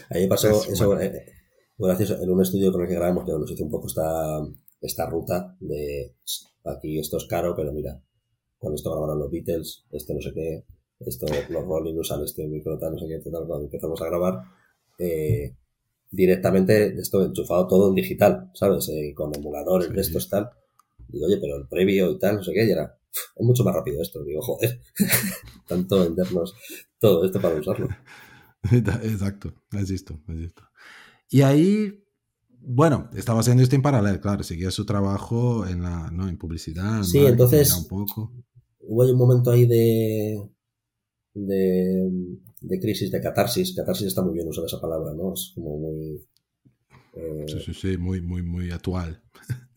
Ahí pasó eso, eh, gracias en un estudio con el que grabamos, que nos hizo un poco esta, esta ruta de aquí esto es caro, pero mira, con esto grabaron los Beatles, esto no sé qué, esto los Rolling usan este micro, no sé qué, tal, cuando empezamos a grabar, eh, directamente esto enchufado todo en digital, ¿sabes? Eh, con emuladores de estos tal. Digo, oye, pero el previo y tal, no sé qué, y era, es mucho más rápido esto. Digo, joder, tanto vendernos todo esto para usarlo. Exacto, es esto, es esto. Y ahí, bueno, estaba haciendo esto en paralelo, claro, seguía su trabajo en la, ¿no? En publicidad. Sí, entonces, un poco. hubo un momento ahí de, de de crisis, de catarsis. Catarsis está muy bien usar esa palabra, ¿no? Es como muy... Eh, sí, sí, sí, muy, muy, muy actual.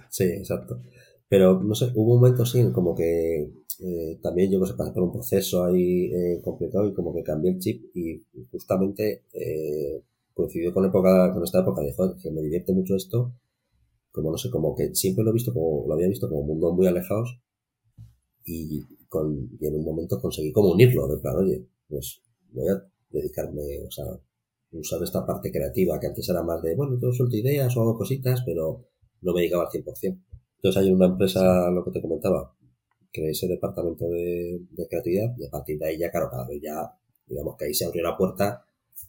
Sí, exacto. Pero, no sé, hubo un momento así como que eh, también yo que sé, pasé por un proceso ahí eh, complicado y como que cambié el chip y justamente coincidió con, época, con esta época de que me divierte mucho esto, como no sé, como que siempre lo he visto como, lo había visto como mundos muy alejados y, con, y en un momento conseguí como unirlo, de plan, oye, pues voy a dedicarme, o sea, usar esta parte creativa que antes era más de, bueno, yo suelto ideas o hago cositas, pero no me dedicaba al 100%. Entonces hay una empresa, lo que te comentaba, que ese departamento de, creatividad y a partir de ahí ya, claro, cada vez ya, digamos que ahí se abrió la puerta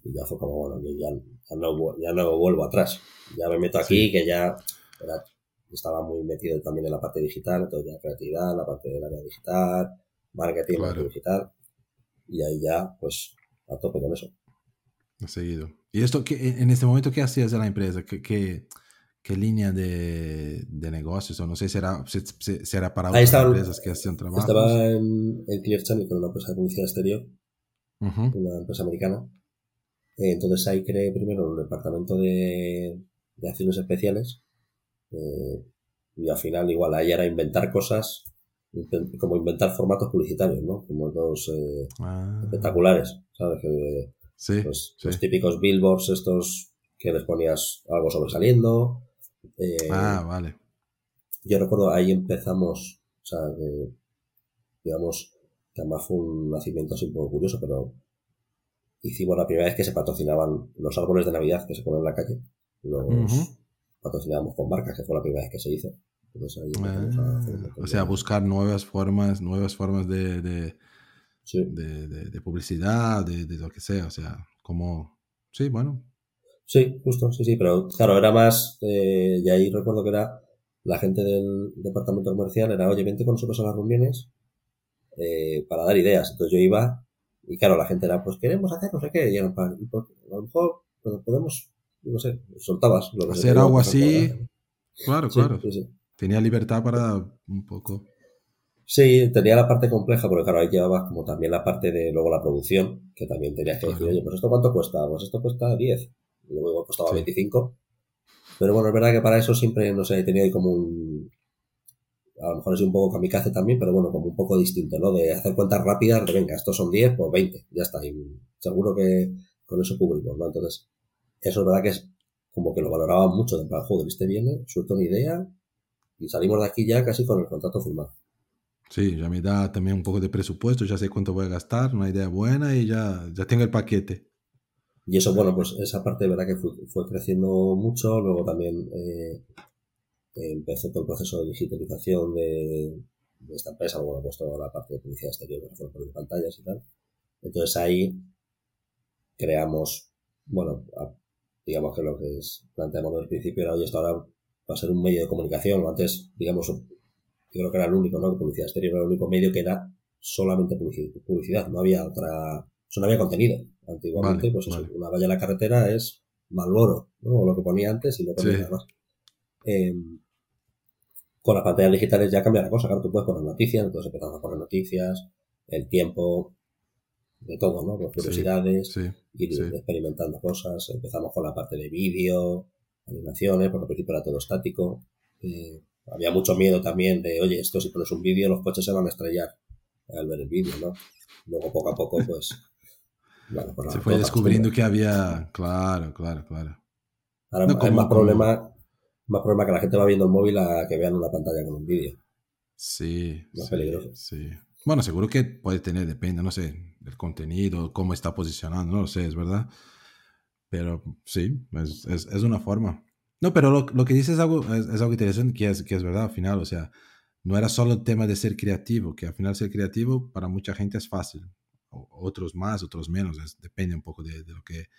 y ya fue como, bueno, ya, ya, no, ya no vuelvo atrás. Ya me meto aquí, que ya estaba muy metido también en la parte digital, entonces ya creatividad, la parte del área digital, marketing, digital y ahí ya, pues, a tope con eso. Seguido. ¿Y esto, qué, en este momento, qué hacías de la empresa? ¿Qué, qué, qué línea de, de, negocios? O no sé, ¿será, será para otras empresas que hacen trabajo? Estaba en, en Clear Channel, con una empresa de publicidad exterior, una empresa americana. Eh, entonces ahí creé primero el departamento de, de acciones especiales. Eh, y al final, igual, ahí era inventar cosas como inventar formatos publicitarios, ¿no? Como dos eh, ah. espectaculares, ¿sabes? Que, sí, pues, Los típicos billboards estos que les ponías algo sobresaliendo. Eh, ah, vale. Yo recuerdo ahí empezamos, o sea, digamos, que además fue un nacimiento así un poco curioso, pero hicimos la primera vez que se patrocinaban los árboles de Navidad que se ponen en la calle. Los patrocinábamos con marcas, que fue la primera vez que se hizo. Ah, o sea, buscar nuevas formas, nuevas formas de, de, de, publicidad, de, lo que sea, o sea, como, sí, bueno. Sí, justo, sí, sí, pero claro, era más, eh, y ahí recuerdo que era la gente del departamento comercial, era, oye, vente con nosotros a las reuniones eh, para dar ideas. Entonces yo iba y claro, la gente era, pues queremos hacer no sé qué, y era, a lo mejor pues, podemos, no sé, soltabas. Lo que Hacer algo así, claro, claro. Tenía libertad para un poco. Sí, tenía la parte compleja, porque claro, ahí llevabas como también la parte de luego la producción, que también tenías que decir, oye, pues esto cuánto cuesta, pues esto cuesta 10, y luego costaba 25. Pero bueno, es verdad que para eso siempre, no sé, he tenido ahí como un, a lo mejor es un poco kamikaze también, pero bueno, como un poco distinto, ¿no? De hacer cuentas rápidas, de venga, estos son 10, pues 20, ya está, y seguro que con eso cubrimos, ¿no? Entonces, eso es verdad que es como que lo valoraba mucho, de plan, joder, este viene, suelto una idea, y salimos de aquí ya casi con el contrato firmado. Sí, ya me da también un poco de presupuesto, ya sé cuánto voy a gastar, una idea buena y ya, ya tengo el paquete. Y eso, bueno, pues esa parte, verdad que fue, creciendo mucho, luego también eh, empezó todo el proceso de digitalización de, esta empresa, bueno, pues toda la parte de publicidad exterior, por de pantallas y tal. Entonces ahí creamos, bueno, digamos que lo que es, planteamos desde el principio era, oye, esto ahora va a ser un medio de comunicación. Antes, digamos, yo creo que era el único, ¿no? Publicidad exterior era el único medio que era solamente publicidad, no había otra, o no había contenido. Antiguamente, pues una valla en la carretera es Malboro, ¿no? O lo que ponía antes y no ponía nada más. Em, con las pantallas digitales ya cambia la cosa, claro, tú puedes poner noticias, entonces empezamos a poner noticias, el tiempo, de todo, ¿no? Con curiosidades, ir experimentando cosas, empezamos con la parte de vídeo, animaciones, porque al principio era todo estático. Eh, había mucho miedo también de, oye, esto si pones un vídeo, los coches se van a estrellar al ver el vídeo, ¿no? Luego poco a poco, pues. Se fue descubriendo que había. Claro, claro, claro. Ahora hay más problema, más problema que la gente va viendo el móvil a que vean una pantalla con un vídeo. Sí. Más peligroso. Sí. Bueno, seguro que puede tener, depende, no sé, del contenido, cómo está posicionando, no lo sé, es verdad. Pero sí, es, es, es una forma. No, pero lo, lo que dices es algo, es, algo interesante, que es, que es verdad al final, o sea, no era solo el tema de ser creativo, que al final ser creativo para mucha gente es fácil, otros más, otros menos, depende un poco de, de, lo que...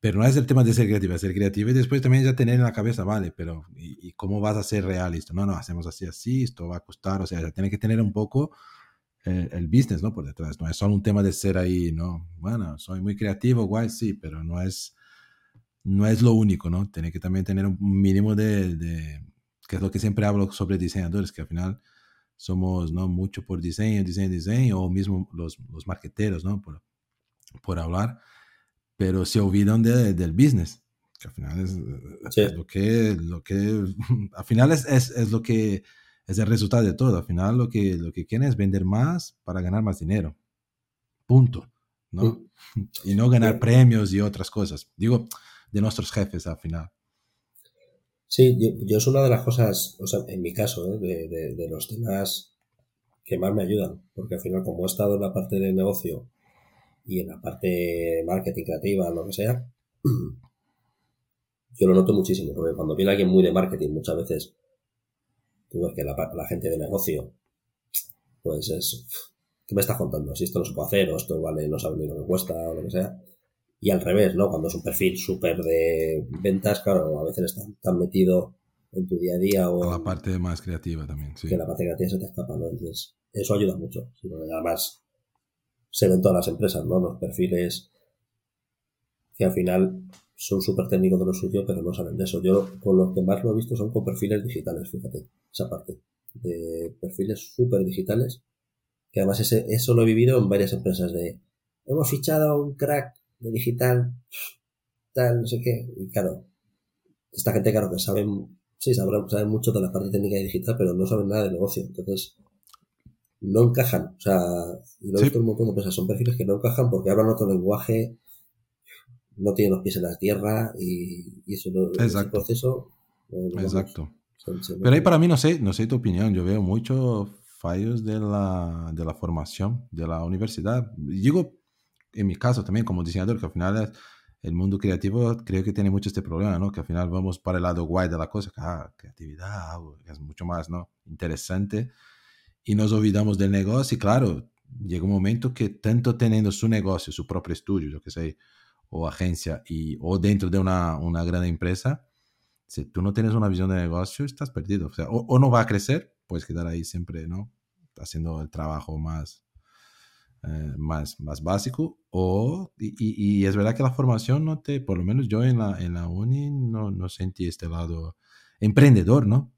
Pero no es el tema de ser creativo, es ser creativo y después también ya tener en la cabeza, vale, pero ¿y, y cómo vas a ser real esto? No, no, hacemos así, así, esto va a costar, o sea, ya tiene que tener un poco el, el, business, ¿no? Por detrás, no es solo un tema de ser ahí, ¿no? Bueno, soy muy creativo, guay, sí, pero no es no es lo único, ¿no? Tiene que también tener un mínimo de, de, que es lo que siempre hablo sobre diseñadores, que al final somos, ¿no? Mucho por diseño, diseño, diseño, o mismo los, los marqueteros, ¿no? Por, por hablar, pero se olvidan de, del business, que al final es, es, lo que, lo que, al final es, es, es, lo que es el resultado de todo, al final lo que, lo que quieren es vender más para ganar más dinero, punto, ¿no? Mm. Y no ganar premios y otras cosas. Digo, de nuestros jefes al final. Sí, yo, es una de las cosas, o sea, en mi caso, ¿eh? de, de, los temas que más me ayudan, porque al final como he estado en la parte de negocio y en la parte marketing creativa, lo que sea, yo lo noto muchísimo, porque cuando viene alguien muy de marketing, muchas veces tú ves que la, la gente de negocio, pues es, ¿qué me estás contando? Si esto no se puede hacer, o esto vale, no sabe ni lo que cuesta, o lo que sea. Y al revés, ¿no? Cuando es un perfil súper de ventas, claro, a veces estás tan metido en tu día a día o... la parte más creativa también, sí. Que la parte creativa se te escapa, ¿no? Entonces, eso ayuda mucho. Además, se ven todas las empresas, ¿no? Los perfiles que al final son súper técnicos de lo suyo, pero no saben de eso. Yo, con los que más lo he visto son con perfiles digitales, fíjate, esa parte. De perfiles súper digitales, que además ese, eso lo he vivido en varias empresas de... Hemos fichado a un crack de digital, tal, no sé qué. Y claro, esta gente, claro, que saben, sí, saben mucho de la parte técnica y digital, pero no saben nada de negocio. Entonces, no encajan. O sea, y lo he visto un montón de empresas, son perfiles que no encajan porque hablan otro lenguaje, no tienen los pies en la tierra y, y eso no, Exacto. proceso. Exacto. Pero ahí para mí, no sé, no sé tu opinión, yo veo mucho fallos de la, de la formación de la universidad. Digo, en mi caso también como diseñador, que al final es, el mundo creativo creo que tiene mucho este problema, ¿no? Que al final vamos para el lado guay de la cosa, que ah, creatividad es mucho más, ¿no? Interesante. Y nos olvidamos del negocio y claro, llega un momento que tanto teniendo su negocio, su propio estudio, yo que sé, o agencia, y, o dentro de una, una gran empresa, si tú no tienes una visión de negocio, estás perdido. O, sea, o, no va a crecer, puedes quedar ahí siempre, ¿no? Haciendo el trabajo más, eh, más, más básico. O, y, y, es verdad que la formación no te, por lo menos yo en la, en la uni no, no sentí este lado emprendedor, ¿no?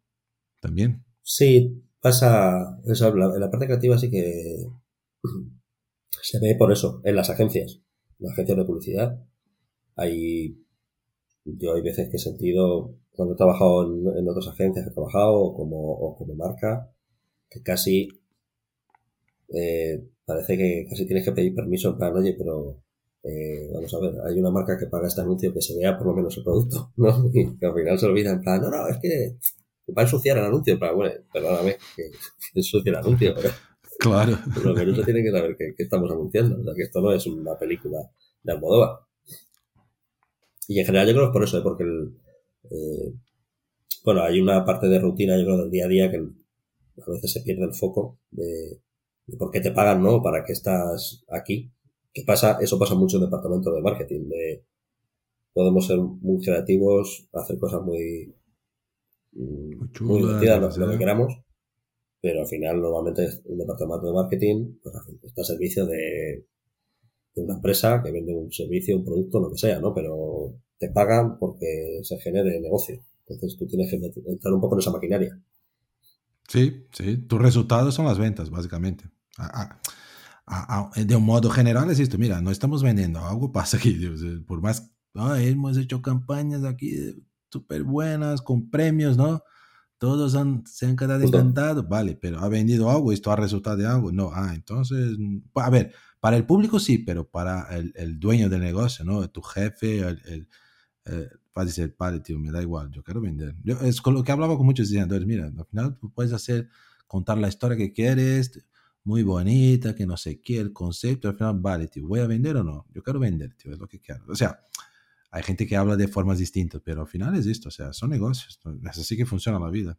También. Sí, pasa, eso, en la parte creativa sí que se ve por eso, en las agencias, las agencias de publicidad. Hay, yo hay veces que he sentido cuando he trabajado en, otras agencias, he trabajado como, como marca, que casi eh, parece que casi tienes que pedir permiso en plan, oye, pero eh, vamos a ver, hay una marca que paga este anuncio que se vea por lo menos el producto, ¿no? Y que al final se olvida en plan, no, no, es que va a ensuciar el anuncio, pero bueno, perdóname, que ensucia el anuncio, pero, claro. lo que no se tiene que saber que, estamos anunciando, o sea, que esto no es una película de Almodóvar. Y en general yo creo que es por eso, ¿eh? porque el, eh, bueno, hay una parte de rutina, yo creo, del día a día que a veces se pierde el foco de, por qué te pagan, ¿no? ¿Para qué estás aquí? ¿Qué pasa? Eso pasa mucho en el departamento de marketing. De, podemos ser muy creativos, hacer cosas muy, muy, divertidas, lo, que queramos, pero al final normalmente un departamento de marketing pues, está a servicio de, de una empresa que vende un servicio, un producto, lo que sea, ¿no? Pero te pagan porque se genere negocio. Entonces tú tienes que entrar un poco en esa maquinaria. Sí, sí. Tus resultados son las ventas, básicamente. de un modo general es esto. Mira, no estamos vendiendo. Algo pasa aquí. Por más... hemos hecho campañas aquí súper buenas, con premios, ¿no? Todos han, se han quedado encantados. Vale, pero ¿ha vendido algo? ¿Esto ha resultado de algo? No. Ah, entonces... A ver, para el público sí, pero para el, el dueño del negocio, ¿no? Tu jefe, el eh, a decir, padre, tío, me da igual, yo quiero vender. Es con lo que hablaba con muchos diseñadores, mira, al final tú puedes hacer, contar la historia que quieres, muy bonita, que no sé qué, el concepto, al final, vale, tío, ¿voy a vender o no? Yo quiero vender, tío, es lo que quiero. O sea, hay gente que habla de formas distintas, pero al final es esto, o sea, son negocios, así que funciona la vida.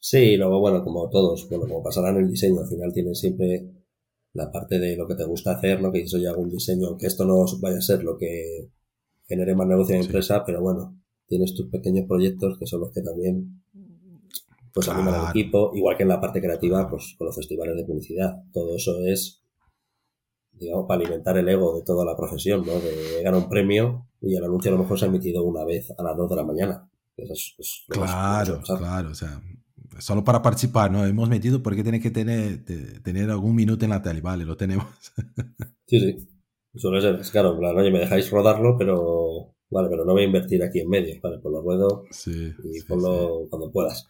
Sí, luego, bueno, como todos, bueno, como pasará en el diseño, al final tienes siempre la parte de lo que te gusta hacer, ¿no? Que dices, oye, hago un diseño, que esto no vaya a ser lo que genere más negocio en empresa, pero bueno, tienes tus pequeños proyectos que son los que también pues animan al equipo, igual que en la parte creativa, pues con los festivales de publicidad. Todo eso es, digamos, para alimentar el ego de toda la profesión, ¿no? De ganar un premio y el anuncio a lo mejor se ha emitido una vez a las 2 de la mañana. claro, claro, o sea, solo para participar, ¿no? Hemos metido porque tiene que tener, tener algún minuto en la tele, vale, lo tenemos. sí, sí. Es claro, claro, oye, me dejáis rodarlo, pero vale, pero no voy a invertir aquí en medio, vale, pues lo ruedo sí, y ponlo cuando puedas.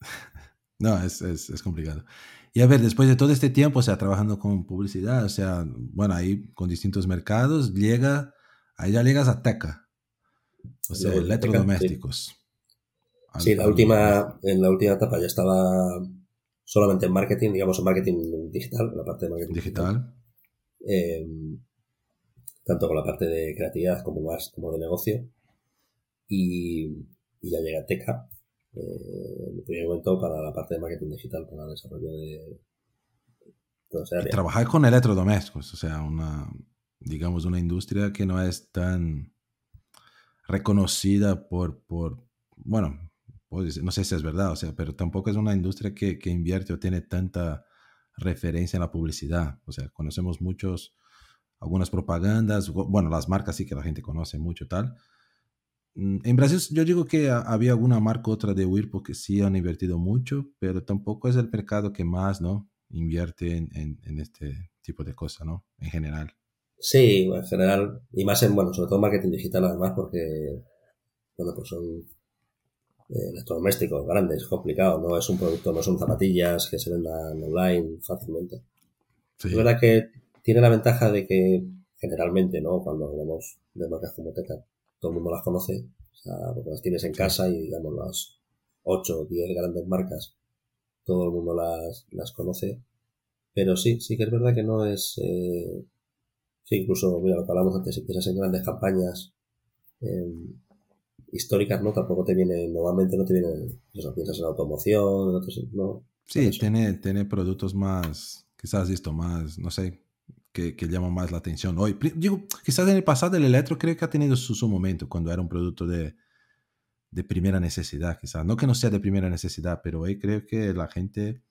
No, es, es, es, complicado. Y a ver, después de todo este tiempo, o sea, trabajando con publicidad, o sea, bueno, ahí con distintos mercados, llega, ahí ya llegas a Teca, o sea, electrodomésticos. Sí, la última, en la última etapa ya estaba solamente en marketing, digamos en marketing digital, la parte de marketing digital. digital. Eh, tanto con la parte de creatividad como más como de negocio. Y, ya llega Teca, eh, en el primer momento para la parte de marketing digital, para el desarrollo de Trabajar con electrodomésticos, o sea, una, digamos, una industria que no es tan reconocida por, por bueno, no sé si es verdad, o sea, pero tampoco es una industria que, que invierte o tiene tanta referencia en la publicidad. O sea, conocemos muchos algunas propagandas, bueno, las marcas sí que la gente conoce mucho, tal. Mm, en Brasil yo digo que había alguna marca otra de huir porque sí han invertido mucho, pero tampoco es el mercado que más, ¿no? Invierte en, en, este tipo de cosas, ¿no? En general. Sí, en general, y más en, bueno, sobre todo marketing digital además porque, bueno, pues son eh, electrodomésticos grandes, complicados, no es un producto, no son zapatillas que se vendan online fácilmente. Sí. Es verdad que tiene la ventaja de que generalmente, ¿no? Cuando hablamos de marcas como Teca, todo el mundo las conoce, o sea, porque las tienes en casa y digamos las 8 o 10 grandes marcas todo el mundo las, las conoce. Pero sí, sí que es verdad que no es... Eh, sí, incluso, mira, lo que hablamos antes, si piensas en grandes campañas em, históricas, ¿no? Tampoco te viene, normalmente no te vienen, o piensas en automoción, en otros, no. Sí, tiene, tiene productos más, quizás esto, más, no sé, que, que llaman más la atención. Hoy, digo, quizás en el pasado el electro creo que ha tenido su, su momento cuando era un producto de, de primera necesidad, quizás. No que no sea de primera necesidad, pero hoy creo que la gente,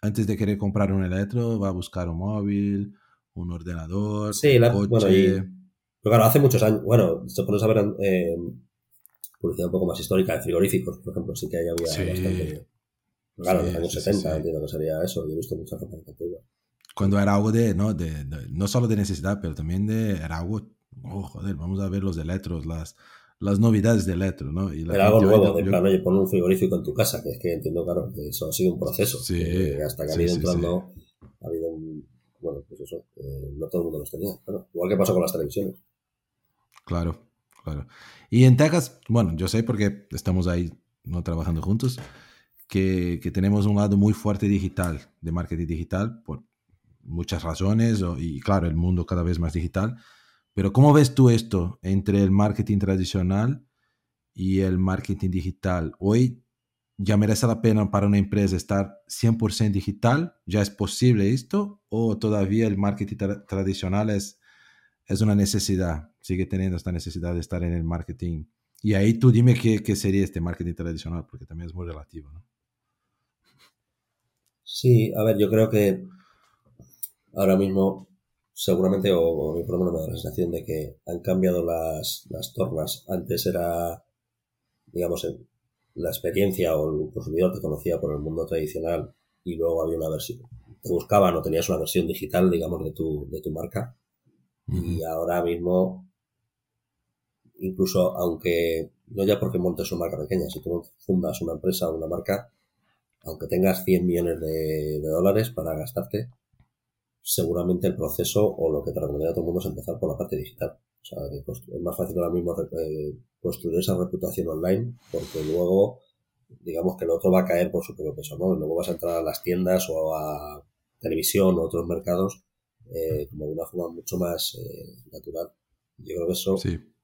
antes de querer comprar un electro, va a buscar un móvil, un ordenador, sí, un coche. Bueno, y, pero claro, hace muchos años, bueno, se pones a ver eh, publicidad un poco más histórica de frigoríficos, por ejemplo, sí que ahí había bastante. Claro, en los años 70 entiendo que sería eso, y he visto muchas campañas Cuando era algo de no, de, no solo de necesidad, pero también de, era algo, oh, joder, vamos a ver los electros, las, las novedades de Electro, ¿no? Y Era algo nuevo, de plan, oye, pon un frigorífico en tu casa, que es que entiendo, claro, que eso ha sido un proceso. Sí, hasta que ha habido entrando, ha habido un, bueno, pues eso, eh, no todo el mundo los tenía. Bueno, igual que pasó con las televisiones. Claro, claro. Y en Texas, bueno, yo sé porque estamos ahí no trabajando juntos, que, que tenemos un lado muy fuerte digital, de marketing digital, por muchas razones, y claro, el mundo cada vez más digital pero ¿cómo ves tú esto entre el marketing tradicional y el marketing digital? Hoy ya merece la pena para una empresa estar 100% digital. ¿Ya es posible esto? ¿O todavía el marketing tradicional es, es una necesidad? Sigue teniendo esta necesidad de estar en el marketing. Y ahí tú dime qué, qué sería este marketing tradicional, porque también es muy relativo. Sí, a ver, yo creo que ahora mismo seguramente, o, por lo menos me da la sensación de que han cambiado las, las tornas. Antes era, digamos, la experiencia o el consumidor te conocía por el mundo tradicional y luego había una versión, te buscaban o tenías una versión digital, digamos, de tu, de tu marca. Y ahora mismo, incluso aunque, no ya porque montes una marca pequeña, si tú fundas una empresa o una marca, aunque tengas 100 millones de dólares para gastarte, seguramente el proceso o lo que te recomendaría a todo el mundo es empezar por la parte digital. O sea, es más fácil ahora mismo eh, construir esa reputación online porque luego, digamos que el otro va a caer por su propio peso, ¿no? Y luego vas a entrar a las tiendas o a televisión o otros mercados eh, como de una forma mucho más eh, natural. Yo creo que eso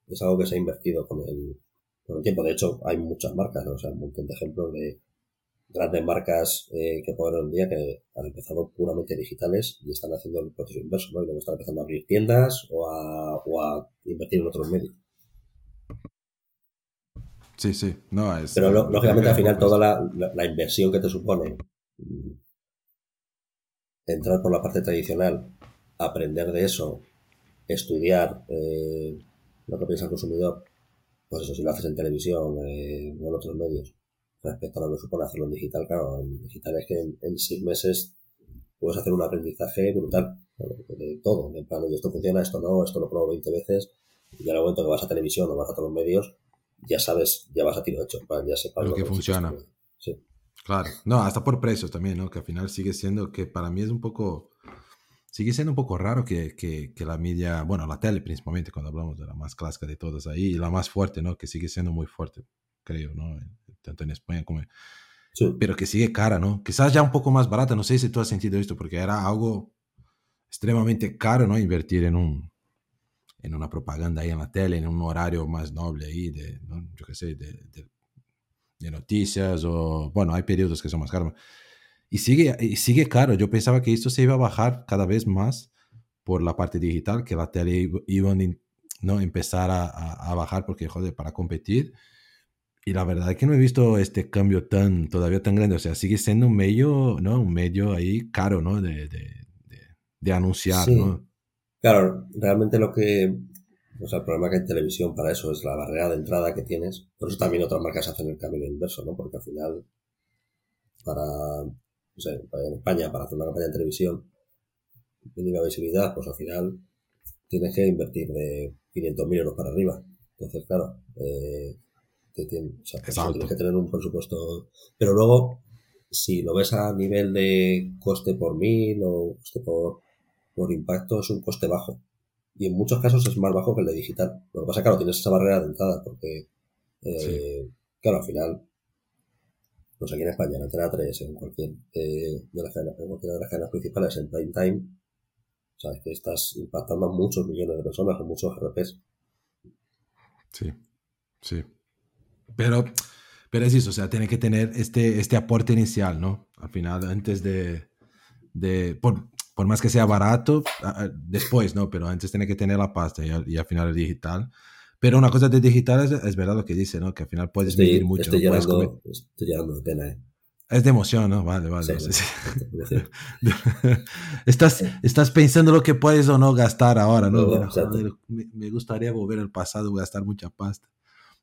es algo que se ha invertido con el, con el tiempo. De hecho, hay muchas marcas, o sea, un montón de ejemplos de grandes marcas eh, que pueden un día que han empezado puramente digitales y están haciendo el proceso inverso, ¿no? Y luego están empezando a abrir tiendas o a, o a invertir en otros medios. Sí, sí, no es. Pero lógicamente al final toda la, la, inversión que te supone entrar por la parte tradicional, aprender de eso, estudiar eh, lo que piensa el consumidor, pues eso si lo haces en televisión eh, o en otros medios, respecto a lo que supone hacerlo en digital, claro, en digital es que en, seis meses puedes hacer un aprendizaje brutal de, todo, de plan, esto funciona, esto no, esto lo pruebo 20 veces, y al momento que vas a televisión o vas a todos los medios, ya sabes, ya vas a tiro hecho, ya sepas lo, que, funciona. Sí. Claro, no, hasta por precios también, ¿no? Que al final sigue siendo, que para mí es un poco, sigue siendo un poco raro que, que, que, la media, bueno, la tele principalmente, cuando hablamos de la más clásica de todas ahí, y la más fuerte, ¿no? Que sigue siendo muy fuerte, creo, ¿no? Tanto en España como... Pero que sigue cara, ¿no? Quizás ya un poco más barata, no sé si tú has sentido esto, porque era algo extremadamente caro, ¿no? Invertir en un en una propaganda ahí en la tele, en un horario más noble ahí, de, yo qué sé, de, de, noticias o, bueno, hay periodos que son más caros. Y sigue, y sigue caro. Yo pensaba que esto se iba a bajar cada vez más por la parte digital, que la tele iba a ¿no? empezar a, a, bajar porque, joder, para competir y la verdad es que no he visto este cambio tan, todavía tan grande. O sea, sigue siendo un medio, ¿no? Un medio ahí caro, ¿no? De, de, de, anunciar, ¿no? Claro, realmente lo que, o sea, el problema que hay en televisión para eso es la barrera de entrada que tienes. Por eso también otras marcas hacen el camino inverso, ¿no? Porque al final, para, no sé, en España, para hacer una campaña en televisión, mínima visibilidad, pues al final tienes que invertir de 500.000 euros para arriba. Entonces, claro, eh, tienes que tener un presupuesto. Pero luego, si lo ves a nivel de coste por mil o coste por, por impacto, es un coste bajo. Y en muchos casos es más bajo que el de digital. Lo que pasa es que, claro, tienes esa barrera de entrada, porque, eh, claro, al final, pues aquí en España, en Antena 3, en cualquier, eh, de las, en cualquiera de las cadenas principales, en prime time, sabes que estás impactando a muchos millones de personas, a muchos RPs. Sí, sí. Pero, pero es eso, o sea, tiene que tener este, este aporte inicial, ¿no? Al final, antes de, de por, por más que sea barato, después, ¿no? Pero antes tiene que tener la pasta y, y al final es digital. Pero una cosa de digital es, es, verdad lo que dice, ¿no? Que al final puedes estoy, medir mucho. Estoy, ¿no? llorando, estoy llorando de pena, ¿eh? Es de emoción, ¿no? Vale, vale. Sí, sí. estás, estás pensando lo que puedes o no gastar ahora, ¿no? No, Mira, exacto. joder, me, me gustaría volver al pasado y gastar mucha pasta.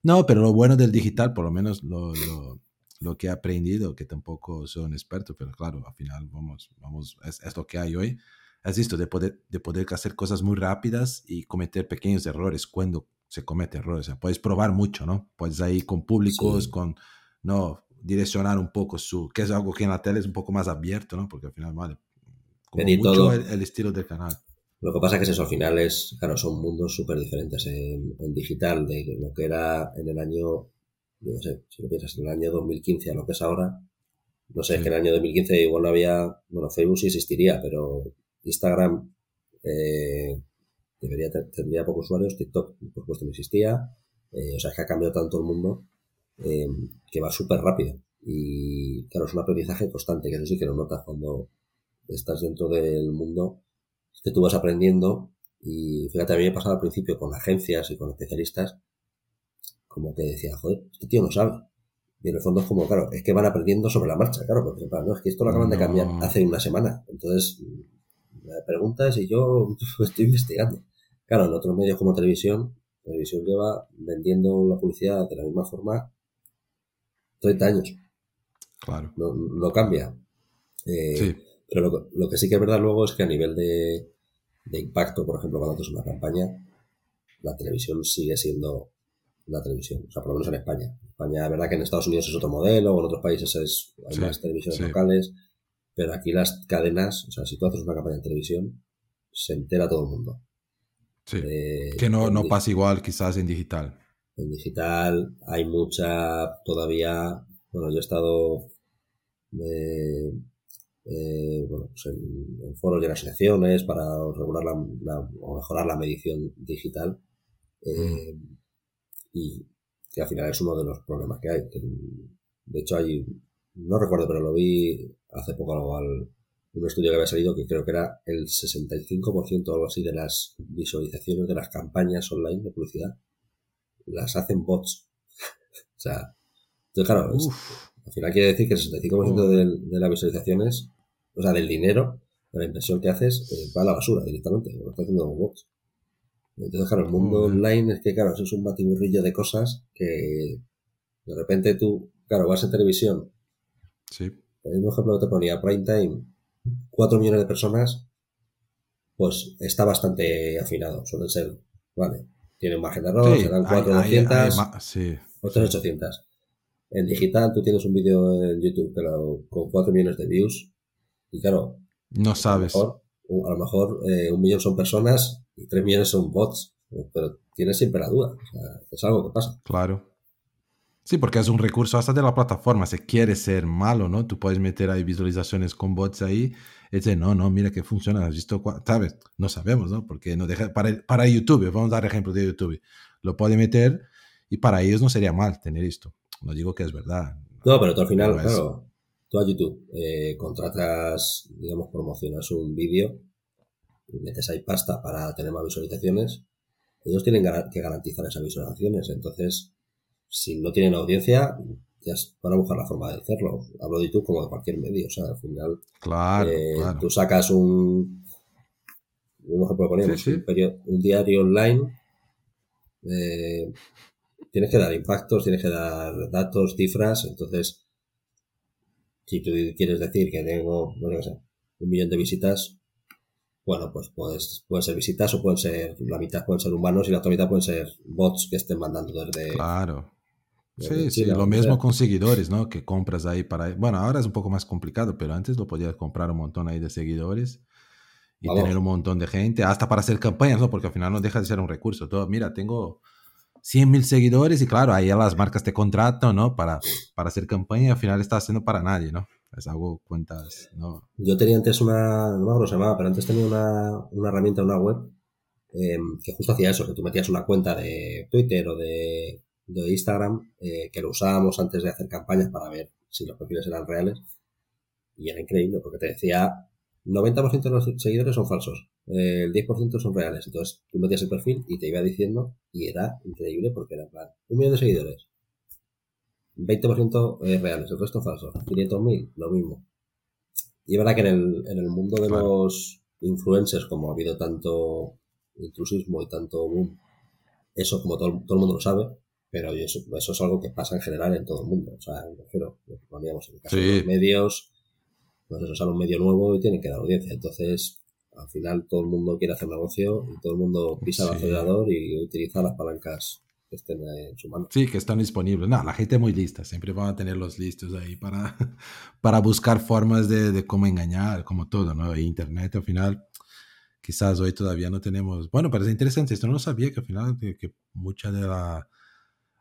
No, pero lo bueno del digital, por lo menos lo, lo, lo que he aprendido, que tampoco soy un experto, pero claro, al final vamos, vamos es, es lo que hay hoy. Es esto de poder, de poder hacer cosas muy rápidas y cometer pequeños errores cuando se comete errores. O sea, puedes probar mucho, ¿no? Puedes ahí con públicos, Sí. con, no, direccionar un poco su, que es algo que en la tele es un poco más abierto, ¿no? Porque al final, vale, como mucho todo. el, el estilo del canal. Lo que pasa es que eso al final es, claro, son mundos súper diferentes en, en digital, de lo que era en el año, yo no sé, si lo piensas, en el año 2015 a lo que es ahora, no sé, es que en el año 2015 igual no había, bueno, Facebook sí existiría, pero Instagram eh, debería te- tendría pocos usuarios, TikTok por supuesto no existía, eh, o sea, es que ha cambiado tanto el mundo eh, que va súper rápido. Y claro, es un aprendizaje constante, que eso sí que lo notas cuando estás dentro del mundo, que tú vas aprendiendo y fíjate, a mí me pasaba al principio con agencias y con especialistas, como que decía, joder, este tío no sabe. Y en el fondo es como, claro, es que van aprendiendo sobre la marcha, claro, porque plan, no, es que esto lo acaban de cambiar hace una semana. Entonces, me preguntas y yo estoy investigando. Claro, en otros medios como televisión, televisión lleva vendiendo la publicidad de la misma forma 30 años, Claro. no, no cambia. Eh, Sí, pero lo, que- lo que sí que es verdad luego es que a nivel de, de impacto, por ejemplo, cuando haces una campaña, la televisión sigue siendo la televisión, o sea, por lo menos en España. España, es verdad que en Estados Unidos es otro modelo, o en otros países es, hay Sí, más televisiones sí. locales, pero aquí las cadenas, o sea, si tú haces una campaña en televisión, se entera todo el mundo. sí. Eh, Que no, no pasa igual quizás en digital. En digital hay mucha todavía, bueno, yo he estado eh, eh, bueno, pues en, en foros y en asociaciones para regular la, o mejorar la medición digital eh, y que al final es uno de los problemas que hay. que, de hecho, hay, no recuerdo, pero lo vi hace poco algo al, un estudio que había salido que creo que era el 65% o algo así de las visualizaciones de las campañas online de publicidad las hacen bots. o sea, entonces, claro, es- al final quiere decir que el 65% Oh. de, de las visualizaciones, o sea, del dinero, de la inversión que haces, eh, va a la basura directamente, lo está haciendo bots. Entonces, claro, el mundo Joder. online es que, claro, eso es un batiburrillo de cosas que de repente tú, claro, vas en televisión, sí. el mismo ejemplo que te ponía, prime time, 4 millones de personas, pues está bastante afinado, suelen ser, vale, tiene un margen de error, Sí, serán hay- 4 hay- hay 200, ma- sí, otros 800. En digital tú tienes un vídeo en YouTube con 4 millones de views y claro, no a lo sabes. mejor, a lo mejor eh, un millón son personas y 3 millones son bots, pero tienes siempre la duda, o sea, es algo que pasa. Claro. Sí, porque es un recurso hasta de la plataforma. Si quiere ser malo, ¿no? Tú puedes meter ahí visualizaciones con bots ahí y decir, no, no, mira que funciona. ¿Has visto? cua-?" ¿Sabes? No sabemos, ¿no? Porque no deja, para, para YouTube, vamos a dar ejemplo de YouTube. Lo puede meter y para ellos no sería mal tener esto. No digo que es verdad. No, pero tú al final, Pero es- claro, tú a YouTube eh, contratas, digamos, promocionas un vídeo metes ahí pasta para tener más visualizaciones, ellos tienen que garantizar esas visualizaciones. Entonces, si no tienen audiencia, ya van a buscar la forma de hacerlo. Hablo de YouTube como de cualquier medio. O sea, al final, Claro, eh, claro. tú sacas un, un ejemplo que poníamos, Sí, sí. Un, un diario online, eh, tienes que dar impactos, tienes que dar datos, cifras, entonces, si tú quieres decir que tengo, bueno, sé, un millón de visitas, bueno, pues puedes, pueden ser visitas o pueden ser, la mitad pueden ser humanos y la otra mitad pueden ser bots que estén mandando desde... Claro. desde Sí, sí, lo mismo sea. con seguidores, ¿no? Que compras ahí para... Bueno, ahora es un poco más complicado, pero antes lo podías comprar un montón ahí de seguidores y Vamos. tener un montón de gente, hasta para hacer campañas, ¿no? Porque al final no deja de ser un recurso. Todo, mira, tengo 100.000 seguidores y claro, ahí las marcas te contratan, ¿no? Para, para hacer campaña y al final está haciendo para nadie, ¿no? Es algo cuentas, ¿no? Yo tenía antes una, no me acuerdo llamaba, pero antes tenía una, una herramienta, una web, em, que justo hacía eso, que tú metías una cuenta de Twitter o de, de Instagram, eh, que lo usábamos antes de hacer campañas para ver si los perfiles eran reales. Y era increíble, porque te decía, 90% de los seguidores son falsos, el 10% son reales. Entonces tú metías el perfil y te iba diciendo, y era increíble porque era en plan, un millón de seguidores, 20% eh, reales, el resto falsos, 500.000, lo mismo. Y es verdad que en el, en el mundo de los influencers, como ha habido tanto intrusismo y tanto boom, eso como todo, todo el mundo lo sabe, pero eso, eso es algo que pasa en general en todo el mundo. O sea, me refiero, lo en el caso de los medios, eso sale un medio nuevo y tienen que dar audiencia. Entonces, al final todo el mundo quiere hacer negocio y todo el mundo pisa el acelerador y utiliza las palancas que estén en su mano. Sí, que están disponibles. No, la gente muy lista, siempre van a tener los listos ahí para, para buscar formas de, de cómo engañar, como todo, ¿no? Internet al final, quizás hoy todavía no tenemos... Bueno, es interesante, esto no lo sabía, que al final que, que mucha de la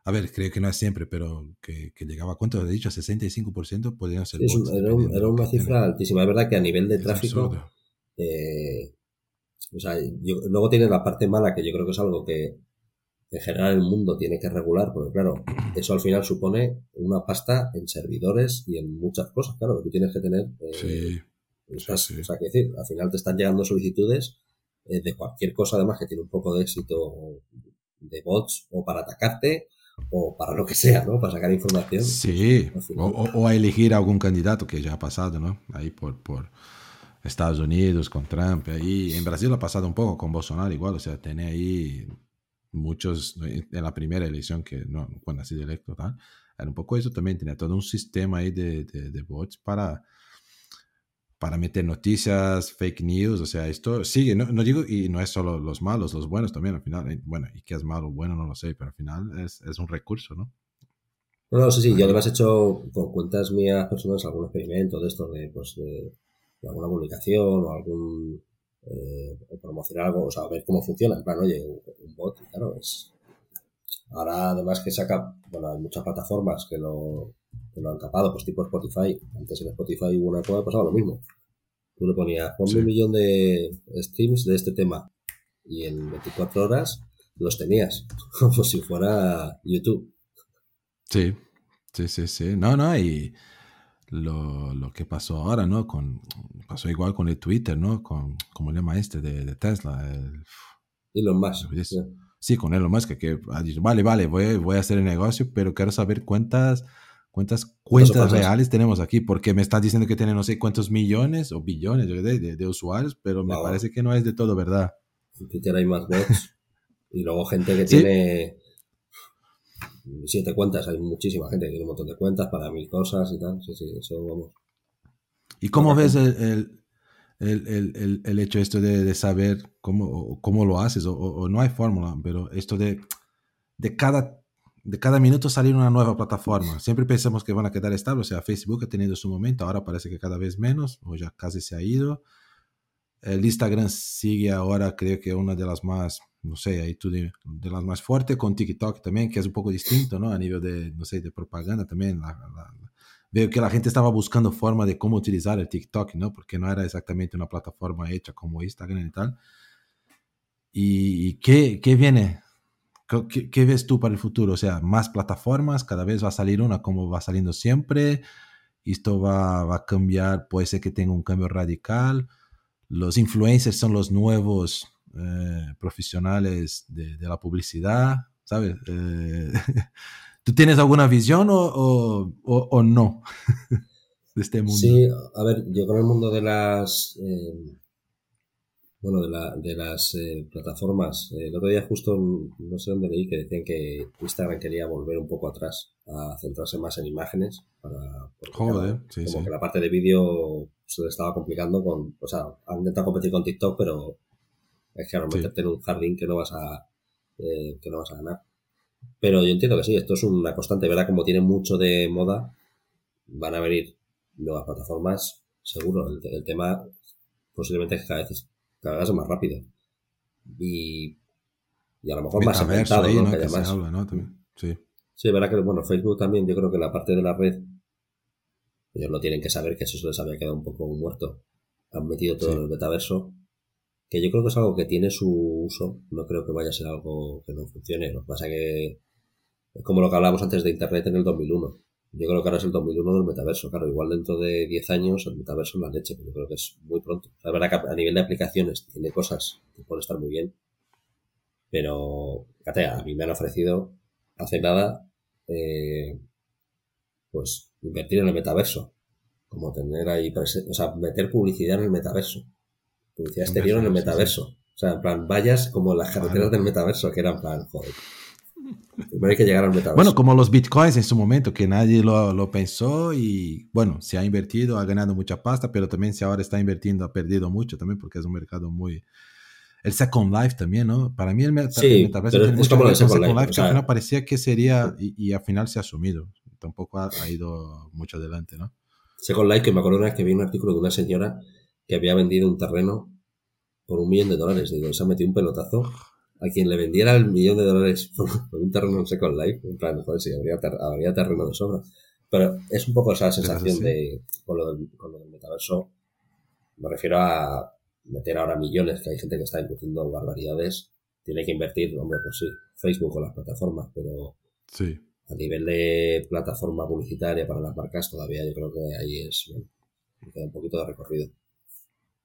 a ver, creo que no es siempre, pero que, llegaba a cuánto he dicho, 65% podrían ser. era, una cifra altísima. Es verdad que a nivel de tráfico. Eh, o sea, luego tiene la parte mala que yo creo que es algo que en general el mundo tiene que regular, porque claro, eso al final supone una pasta en servidores y en muchas cosas, claro, que tú tienes que tener. Eh, sí. O sea, que decir, al final te están llegando solicitudes eh, de cualquier cosa, además que tiene un poco de éxito de bots o para atacarte o para lo que sea, ¿no? Para sacar información. Sí, o, a elegir algún candidato que ya ha pasado, ¿no? Ahí por, por Estados Unidos, con Trump, ahí en Brasil ha pasado un poco con Bolsonaro igual, o sea, tiene ahí muchos, en la primera elección que, no, cuando ha sido electo, tal, era un poco eso también, tenía todo un sistema ahí de, de, de bots para para meter noticias, fake news, o sea, esto sigue, no, no, digo, y no es solo los malos, los buenos también, al final, eh, bueno, y qué es malo o bueno, no lo sé, pero al final es, es un recurso, ¿no? No, no, sí, sí, yo además he hecho con cuentas mías personas algún experimento de esto, de, pues, de, alguna publicación o algún, eh, promocionar algo, o sea, ver cómo funciona, en plan, oye, un, bot, claro, es... Ahora, además que saca, bueno, hay muchas plataformas que lo, que lo han capado, pues tipo Spotify. Antes en Spotify hubo una época pasaba lo mismo. Tú le ponías, un millón de streams de este tema y en 24 horas los tenías, como si fuera YouTube. Sí, sí, sí, sí. No, no, y lo, lo que pasó ahora, ¿no? Con, pasó igual con el Twitter, ¿no? Con, como el lema este de, de Tesla. El, Elon Musk. Sí, con Elon Musk, que ha dicho, vale, vale, voy, voy a hacer el negocio, pero quiero saber cuántas ¿Cuántas cuentas reales tenemos aquí? Porque me estás diciendo que tiene no sé cuántos millones o billones de, de, usuarios, pero me parece que no es de todo verdad. En Twitter hay más bots. y luego gente que tiene siete cuentas. Hay muchísima gente que tiene un montón de cuentas para mil cosas y tal. Sí, sí, eso vamos. ¿Y cómo ves el, el, el, el, hecho esto de, de, saber cómo, cómo lo haces? O, o no hay fórmula, pero esto de, de cada de cada minuto salir una nueva plataforma. Siempre pensamos que van a quedar estables. O sea, Facebook ha tenido su momento, ahora parece que cada vez menos, o ya casi se ha ido. El Instagram sigue ahora, creo que una de las más, no sé, de, las más fuertes, con TikTok también, que es un poco distinto, ¿no? A nivel de, no sé, de propaganda también. veo que la gente estaba buscando forma de cómo utilizar el TikTok, ¿no? Porque no era exactamente una plataforma hecha como Instagram y tal. ¿Y, y qué, qué viene? ¿Qué, ves tú para el futuro? O sea, más plataformas, cada vez va a salir una como va saliendo siempre. Esto va, va a cambiar, puede ser que tenga un cambio radical. Los influencers son los nuevos eh, profesionales de, de, la publicidad, ¿sabes? Eh, ¿Tú tienes alguna visión o, o, o, no de este mundo? Sí, a ver, yo con el mundo de las... Eh, bueno, de, la, de las eh, plataformas. el otro día justo, no sé dónde leí, que decían que Instagram quería volver un poco atrás, a centrarse más en imágenes. Para, Joder, sí, como que la parte de vídeo se le estaba complicando con... O sea, han intentado competir con TikTok, pero es que ahora meterte en un jardín que no vas a, eh, que no vas a ganar. Pero yo entiendo que sí, esto es una constante, ¿verdad? Como tiene mucho de moda, van a venir nuevas plataformas, seguro. El, el tema posiblemente es que cada vez cada vez más rápido. Y y a lo mejor más inventado, ahí, ¿no? ¿no? Que se habla, ¿no? También. Sí. Sí, verá que, bueno, Facebook también, yo creo que la parte de la red, ellos lo tienen que saber que eso se les había quedado un poco muerto. Han metido todo Sí. en el metaverso, que yo creo que es algo que tiene su uso, no creo que vaya a ser algo que no funcione. Lo que pasa que es como lo que hablábamos antes de Internet en el 2001. Yo creo que ahora es el 2001 del metaverso. Claro, igual dentro de 10 años el metaverso es la leche, pero yo creo que es muy pronto. La verdad que a nivel de aplicaciones tiene cosas que pueden estar muy bien, pero fíjate, a mí me han ofrecido hace nada eh, pues invertir en el metaverso. Como tener ahí, o sea, meter publicidad en el metaverso. Publicidad exterior en el Metaverso. O sea, en plan, vallas como las carreteras del metaverso, que eran plan, joder. Hay que llegar al metaverso. Bueno, como los bitcoins en su momento, que nadie lo, lo pensó y bueno, se ha invertido, ha ganado mucha pasta, pero también si ahora está invirtiendo ha perdido mucho también porque es un mercado muy... El Second Life también, ¿no? Para mí el, meta- Sí, el metaverso tiene mucho con Second Life, Life, o que al sea- final parecía que sería y, y al final se ha asumido. Tampoco ha, ha ido mucho adelante, ¿no? Second Life, que me acuerdo una vez que vi un artículo de una señora que había vendido un terreno por un millón de dólares. Digo, se ha metido un pelotazo a quien le vendiera el millón de dólares por, un terreno en Second Life. En plan, joder, sí, habría, ter- habría terreno de sobra. Pero es un poco esa sensación de, con lo, del, con lo del metaverso, me refiero a meter ahora millones, que hay gente que está invirtiendo barbaridades. Tiene que invertir, hombre, pues sí, Facebook o las plataformas, pero Sí. a nivel de plataforma publicitaria para las marcas todavía yo creo que ahí es bueno, queda un poquito de recorrido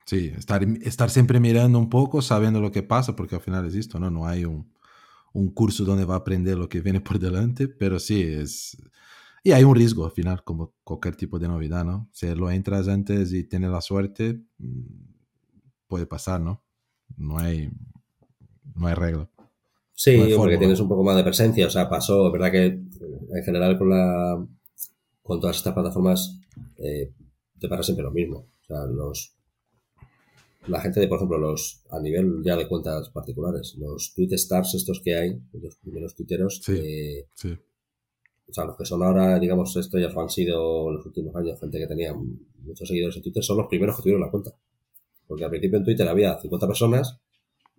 Sí, estar, estar siempre mirando un poco, sabiendo lo que pasa, porque al final es esto, ¿no? No hay un, un curso donde va a aprender lo que viene por delante, pero sí es... Y hay un riesgo al final, como cualquier tipo de novedad, ¿no? Si lo entras antes y tienes la suerte, mm, puede pasar, ¿no? No hay, no hay regla. sí No hay porque tienes un poco más de presencia o sea pasó es verdad que eh, en general con la con todas estas plataformas eh, te pasa siempre lo mismo o sea los la gente de por ejemplo los a nivel ya de cuentas particulares los tweet stars estos que hay los primeros tuiteros Sí. eh, Sí, o sea, los que son ahora, digamos, esto ya han sido en los últimos años, gente que tenía muchos seguidores en Twitter, son los primeros que tuvieron la cuenta. Porque al principio en Twitter había 50 personas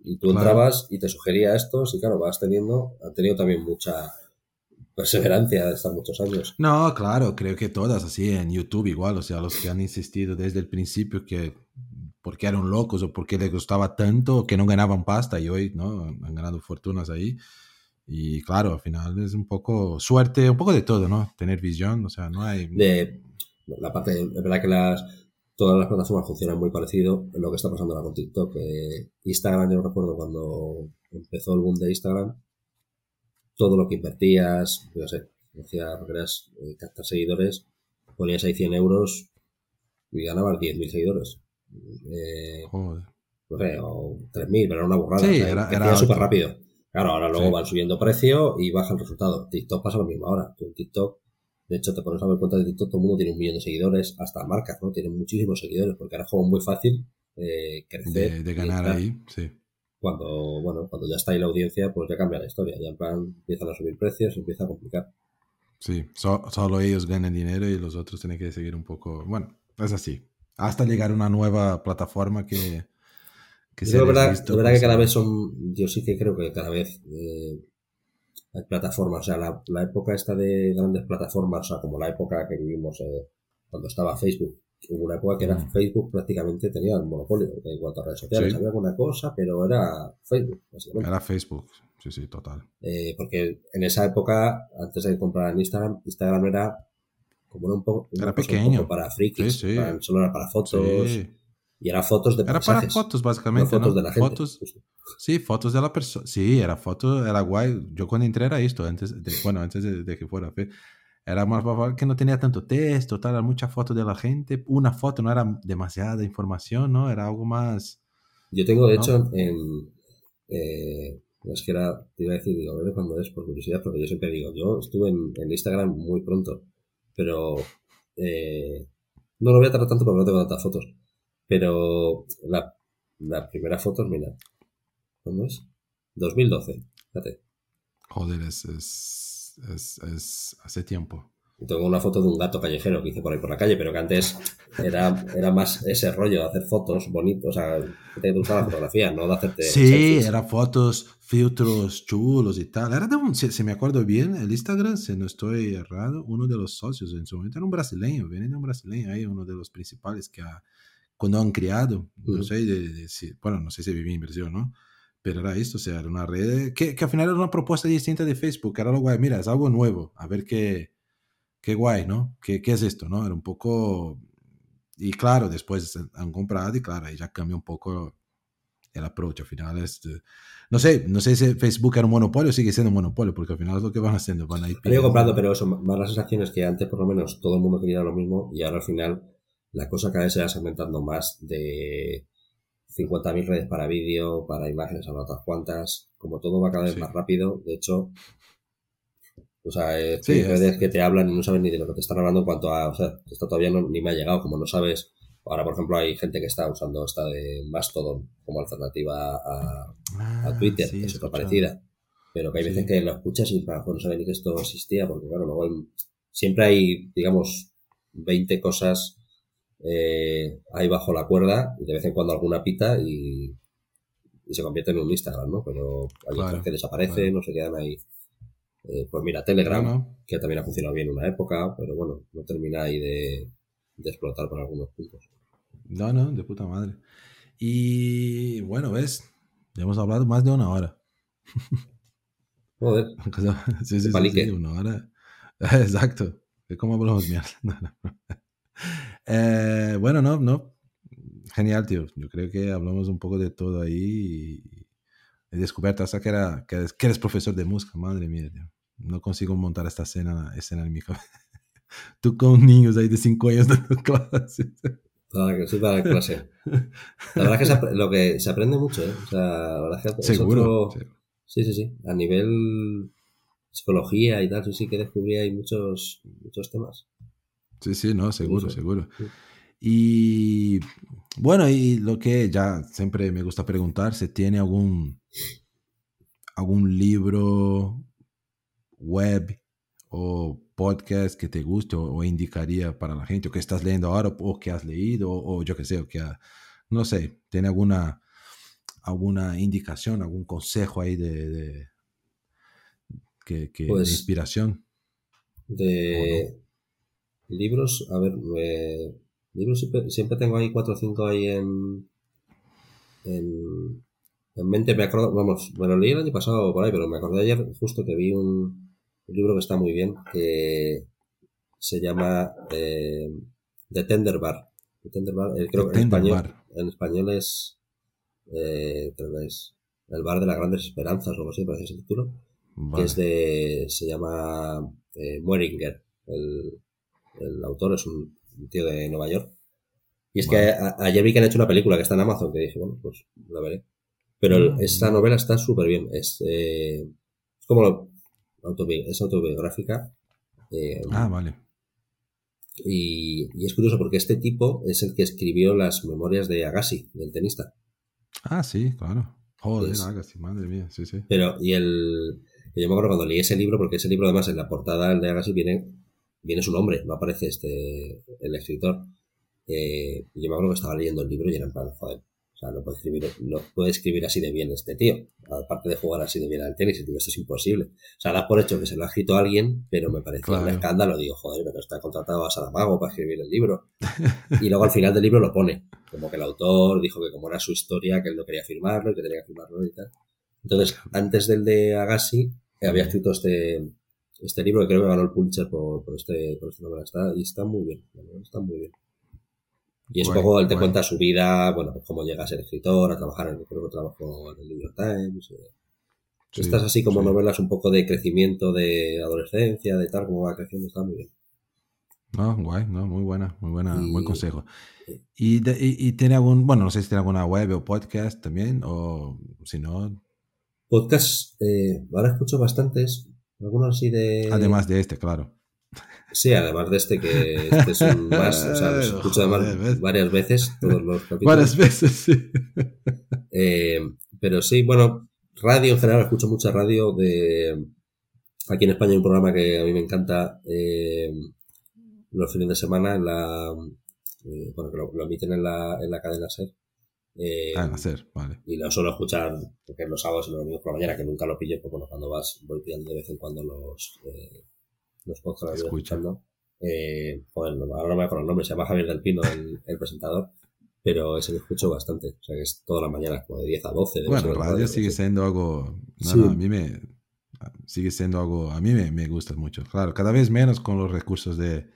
y tú Claro. entrabas y te sugería estos y claro, vas teniendo, han tenido también mucha perseverancia de estar muchos años. No, claro, creo que todas, así en YouTube igual, o sea, los que han insistido desde el principio que porque eran locos o porque les gustaba tanto que no ganaban pasta y hoy, ¿no? Han ganado fortunas ahí. Y claro, al final es un poco suerte, un poco de todo, ¿no? Tener visión, o sea, no hay... De la parte, es verdad que las todas las plataformas funcionan muy parecido en lo que está pasando ahora con TikTok. Eh, Instagram, yo recuerdo cuando empezó el boom de Instagram, todo lo que invertías, yo sé, decía, querías eh, captar seguidores, ponías ahí 100 euros y ganabas 10.000 seguidores. Eh, Joder. no sé, o 3.000, pero era una burrada. Sí, o sea, era- súper rápido. Claro, ahora luego Sí. van subiendo precio y baja el resultado. TikTok pasa lo mismo ahora. Tú en TikTok, de hecho, te pones a ver cuentas de TikTok, todo el mundo tiene un millón de seguidores, hasta marcas, ¿no? Tienen muchísimos seguidores, porque ahora es como muy fácil eh, crecer. De, de y ganar ahí, sí. Cuando, bueno, cuando ya está ahí la audiencia, pues ya cambia la historia. Ya en plan empiezan a subir precios, se empieza a complicar. Sí, so- solo ellos ganan dinero y los otros tienen que seguir un poco. Bueno, es así. Hasta llegar a una nueva plataforma que. se verdad, visto, verdad pues, que cada vez son, yo sí que creo que cada vez eh, hay plataformas, o sea, la, la época esta de grandes plataformas, o sea, como la época que vivimos eh, cuando estaba Facebook, hubo una época que era Mm. Facebook prácticamente tenía el monopolio en cuanto a redes sociales, Sí. había alguna cosa, pero era Facebook, básicamente. Era Facebook. Sí, sí, total. Eh, porque en esa época, antes de comprar en Instagram, Instagram era como era un poco, Era cosa un pequeño. poco para frikis, Sí, sí. para- solo era para fotos, Sí. y era fotos de Era para fotos, no básicamente. fotos ¿no? de la gente. Fotos, sí, fotos de la persona. Sí, era foto, era guay. Yo cuando entré era esto, antes de, bueno, antes de, de que fuera. Era más que no tenía tanto texto, tal, era mucha foto de la gente. Una foto no era demasiada información, ¿no? Era algo más. Yo tengo, de ¿no? hecho, en. Eh, es que era, te iba a decir, digo, a ver cuándo es, por curiosidad, porque yo siempre digo, yo estuve en, en Instagram muy pronto, pero. Eh, no lo voy a tardar tanto porque no tengo tantas fotos. Pero la, la primera foto, mira. ¿Cuándo es? 2012, fíjate. Joder, es, es, es, es hace tiempo. Tengo una foto de un gato callejero que hice por ahí por la calle, pero que antes era, era más ese rollo de hacer fotos bonitos, o sea, que te la fotografía, no de hacerte. Sí, era fotos, filtros chulos y tal. Era de un, si, me acuerdo bien, el Instagram, si no estoy errado, uno de los socios en su momento era un brasileño, viene de un brasileño ahí, uno de los principales que ha, cuando han creado, no sé, de, si, bueno, no sé si vivía en Brasil, ¿no? Pero era esto, o sea, era una red que, que al final era una propuesta distinta de Facebook, era lo guay, mira, es algo nuevo, a ver qué qué guay, ¿no? ¿Qué, ¿Qué, es esto, no? Era un poco... Y claro, después han comprado y claro, ahí ya cambia un poco el approach. Al final es... No sé, no sé si Facebook era un monopolio o sigue siendo un monopolio, porque al final es lo que van haciendo, van a ir... Comprando, pero eso, más las sensaciones que antes por lo menos todo el mundo quería lo mismo y ahora al final la cosa cada vez se va segmentando más de 50.000 redes para vídeo, para imágenes, a otras cuantas. Como todo va cada vez más rápido, de hecho, o sea, eh, redes que te hablan y no sabes ni de lo que te están hablando en cuanto a, o sea, esto todavía no, ni me ha llegado, como no sabes. Ahora, por ejemplo, hay gente que está usando esta de Mastodon como alternativa a, ah, Twitter, que es otra parecida. Pero que hay veces que lo escuchas y para no saber ni que esto existía, porque claro, luego siempre hay, digamos, 20 cosas eh, ahí bajo la cuerda y de vez en cuando alguna pita y, y se convierte en un Instagram, ¿no? Pero hay otras que desaparecen, no se quedan ahí. Eh, pues mira, Telegram, que también ha funcionado bien en una época, pero bueno, no termina ahí de, explotar por algunos puntos. No, no, de puta madre. Y bueno, ves, ya hemos hablado más de una hora. Joder. sí, sí, sí, una hora. Exacto. ¿Cómo hablamos mierda? eh, bueno, no, no. Genial, tío. Yo creo que hablamos un poco de todo ahí y he descubierto hasta que, era, que, eres, profesor de música. Madre mía, tío no consigo montar esta escena, escena en mi cabeza. Tú con niños ahí de 5 años dando clases. Para la clase. La verdad es que lo que se aprende mucho, ¿eh? O sea, la verdad es que Seguro. Sí, sí, sí. A nivel psicología y tal, sí, sí que descubrí ahí muchos, muchos temas. Sí, sí, no, seguro, seguro. Y bueno, y lo que ya siempre me gusta preguntar, si tiene algún, algún libro web o podcast que te guste o, indicaría para la gente o que estás leyendo ahora o que has leído o, yo que sé, o que no sé, tiene alguna alguna indicación, algún consejo ahí de, que, pues inspiración. De libros, a ver, libros siempre, tengo ahí cuatro o cinco ahí en, en, en mente. Me acuerdo, vamos, bueno, leí el año pasado por ahí, pero me acordé ayer justo que vi un, un libro que está muy bien, que se llama eh, The Tender Bar. The Tender Bar, eh, creo que en español, en español es, eh, El Bar de las Grandes Esperanzas, o algo así, parece ese título. Que es de, se llama eh, Mueringer. El, el autor es un, tío de Nueva York. Y es que ayer vi que han hecho una película que está en Amazon, que dije, bueno, pues la veré. Pero mm. esta novela está súper bien. Es, eh, es como es autobiográfica. Eh, ah, vale. Y, es curioso porque este tipo es el que escribió las memorias de Agassi, del tenista. Ah, sí, claro. Joder, Agassi, madre mía, sí, sí. Pero, y el. Yo me acuerdo cuando leí ese libro, porque ese libro además en la portada de Agassi viene, viene su nombre, no aparece este el escritor. Eh, y yo me acuerdo que estaba leyendo el libro y era en plan, joder, o sea, no puede escribir, no puede escribir así de bien este tío. Aparte de jugar así de bien al tenis, esto es imposible. O sea, da por hecho que se lo ha escrito alguien, pero me parece un escándalo. Digo, joder, pero está contratado a Saramago para escribir el libro. Y luego al final del libro lo pone. Como que el autor dijo que como era su historia, que él no quería firmarlo y que tenía que firmarlo y tal. Entonces, antes del de Agassi, había escrito este, este libro que creo que ganó el Pulitzer por, por este, por este novela. Está, y está muy bien. Está muy bien. Y es un poco, él te cuenta su vida, bueno, pues cómo llega a ser escritor, a trabajar en, creo que trabajó en el New York Times. Eh. Estas así como novelas un poco de crecimiento de adolescencia, de tal, como va creciendo, está muy bien. No, guay, no, muy buena, muy buena, buen consejo. ¿Y, y, tiene algún, bueno, no sé si tiene alguna web o podcast también, o si no... Podcast, eh, ahora escucho bastantes, algunos así de... Además de este, claro. Sí, además de este que este son más, o sea, los escucho además varias veces, todos los capítulos. Varias veces, sí. Eh, pero sí, bueno, radio en general, escucho mucha radio de, aquí en España hay un programa que a mí me encanta eh, los fines de semana en la eh, bueno que lo, emiten en la, en la cadena SER eh, ah, SER, vale. y lo suelo escuchar porque los sábados y los domingos por la mañana que nunca lo pillo pues bueno cuando vas voy pidiendo de vez en cuando los eh, los podcasts escuchando eh, ahora no me acuerdo el nombre se llama Javier del Pino el, el presentador pero ese lo escucho bastante. O sea, que es todas las mañanas, como de 10 a 12. bueno, radio sigue siendo algo. No, a mí me. Sigue siendo algo. A mí me, me, gusta mucho. Claro, cada vez menos con los recursos de,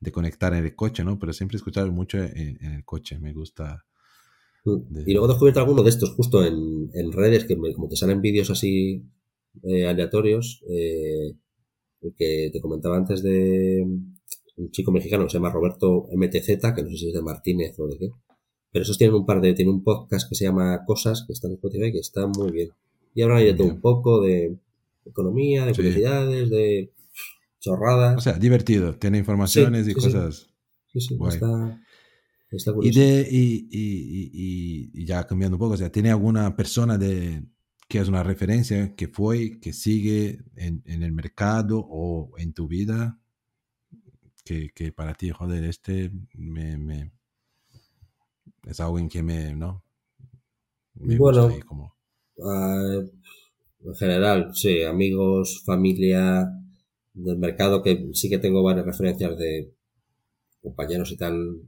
de conectar en el coche, ¿no? Pero siempre escuchar mucho en, el coche. Me gusta. Mm. Y luego he descubierto alguno de estos justo en, en redes que como te salen vídeos así eh, aleatorios. Eh, que te comentaba antes de un chico mexicano que se llama Roberto MTZ, que no sé si es de Martínez o de qué pero esos tienen un par de, tienen un podcast que se llama Cosas, que está en Spotify, que está muy bien. Y hablan de todo un poco, de economía, de curiosidades, de chorradas. O sea, divertido, tiene informaciones y cosas. Sí, sí, está, está y, de, y, y, y, ya cambiando un poco, o sea, ¿tiene alguna persona de que es una referencia que fue, que sigue en, en el mercado o en tu vida? Que, que para ti, joder, este me, me es algo en que me, ¿no? bueno, como... Ah, en general, sí, amigos, familia del mercado, que sí que tengo varias referencias de compañeros y tal.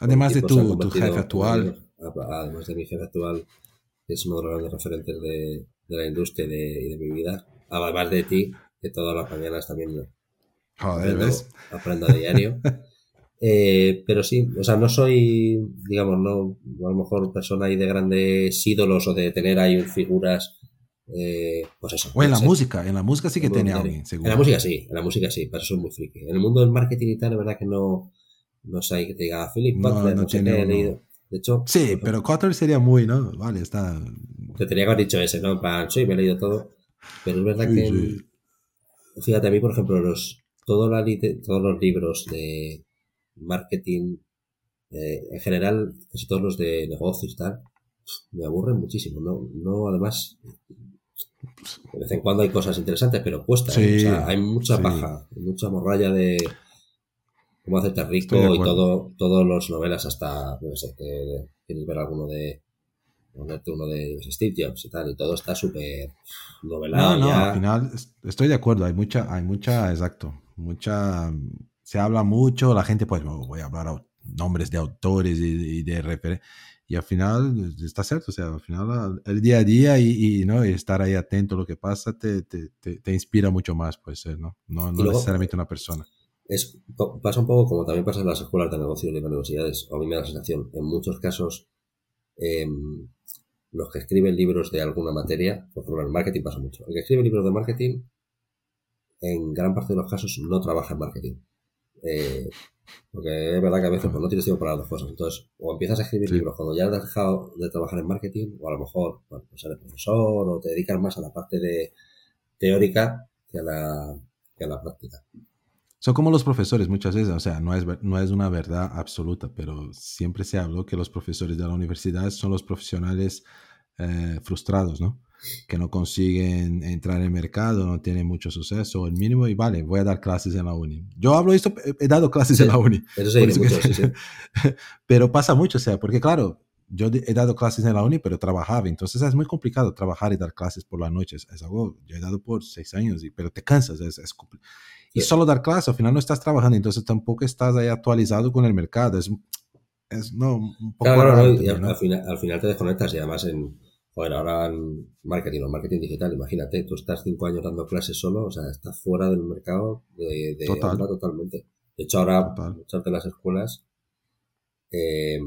además de tu, tu, jefe actual. Además de mi jefe actual, es uno de los grandes referentes de, de la industria y de, y de, mi vida. Además de ti, que todas las mañanas también Joder, aprendo, ¿ves? aprendo a diario. Eh, pero sí, o sea, no soy, digamos, no, a lo mejor persona ahí de grandes ídolos o de tener ahí figuras, eh, pues eso. O en la música, en la música sí que tiene alguien, seguro. En la música sí, en la música sí, pero eso es muy friki. En el mundo del marketing y tal, la verdad que no, no sé, que te diga Philip Butler, no, tiene De hecho, sí, pero Cutler sería muy, ¿no? Vale, está. Te tenía que haber dicho ese, ¿no? Para, sí, me he leído todo. Pero es verdad que. Fíjate, a mí, por ejemplo, los, todo la, todos los libros de, marketing, eh, en general, casi todos los de negocios y tal, me aburren muchísimo. No, no además, de vez en cuando hay cosas interesantes, pero cuesta. ¿eh? hay mucha paja, mucha morralla de cómo hacerte rico y todo, todos los novelas hasta, no sé, que quieres ver alguno de ponerte uno de Steve Jobs y tal, y todo está súper novelado. No, no, al final estoy de acuerdo, hay mucha, hay mucha, exacto, mucha se habla mucho, la gente, pues, voy a hablar nombres de autores y, de referentes. Y al final está cierto, o sea, al final el día a día y, ¿no? estar ahí atento a lo que pasa te, te, te, inspira mucho más, puede ser, ¿no? No, no necesariamente una persona. Es, pasa un poco como también pasa en las escuelas de negocio y en las universidades, a mí me da la sensación, en muchos casos, em, los que escriben libros de alguna materia, por ejemplo, en marketing pasa mucho, el que escribe libros de marketing, en gran parte de los casos no trabaja en marketing eh, porque es verdad que a veces pues, no tienes tiempo para las dos cosas. Entonces, o empiezas a escribir libros cuando ya has dejado de trabajar en marketing, o a lo mejor bueno, pues eres profesor, o te dedicas más a la parte de teórica que a la, que a la práctica. Son como los profesores muchas veces, o sea, no es, no es una verdad absoluta, pero siempre se habló que los profesores de la universidad son los profesionales eh, frustrados, ¿no? que no consiguen entrar en el mercado, no tienen mucho suceso, el mínimo, y vale, voy a dar clases en la uni. Yo hablo esto, he dado clases en la uni. pero pasa mucho, o sea, porque claro, yo he dado clases en la uni, pero trabajaba, entonces es muy complicado trabajar y dar clases por las noches. Es algo, yo he dado por seis años, y, pero te cansas, es, es Y solo dar clases, al final no estás trabajando, entonces tampoco estás ahí actualizado con el mercado. Es, es no, un poco... Claro, al, final, al final te desconectas y además en bueno, ahora en marketing o marketing digital, imagínate, tú estás cinco años dando clases solo, o sea, estás fuera del mercado de, de totalmente. De hecho, ahora, muchas de las escuelas, eh,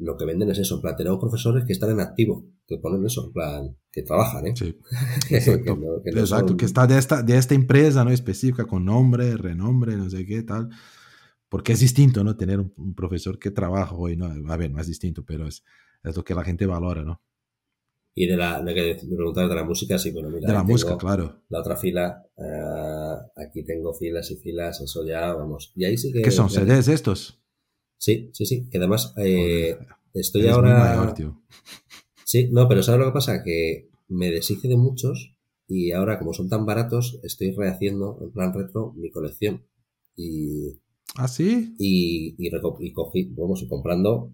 lo que venden es eso, en plan, tenemos profesores que están en activo, que ponen eso, en plan, que trabajan, ¿eh? Sí, exacto. que, exacto, que está de esta, de esta empresa, ¿no? Específica, con nombre, renombre, no sé qué, tal. Porque es distinto, ¿no? Tener un, profesor que trabaja hoy, ¿no? A ver, no es distinto, pero es, es lo que la gente valora, ¿no? Y de la, de que preguntar de la música, sí, bueno, mira. De la música, claro. La otra fila, eh, aquí tengo filas y filas, eso ya, vamos. Y ahí sí que. ¿Qué son? ¿CDs estos? Sí, sí, sí. Que además, eh, estoy ahora. Sí, no, pero ¿sabes lo que pasa? Que me deshice de muchos Y ahora, como son tan baratos, estoy rehaciendo, en plan retro, mi colección. Y. ¿Ah, sí? Y, y, y cogí, vamos, y comprando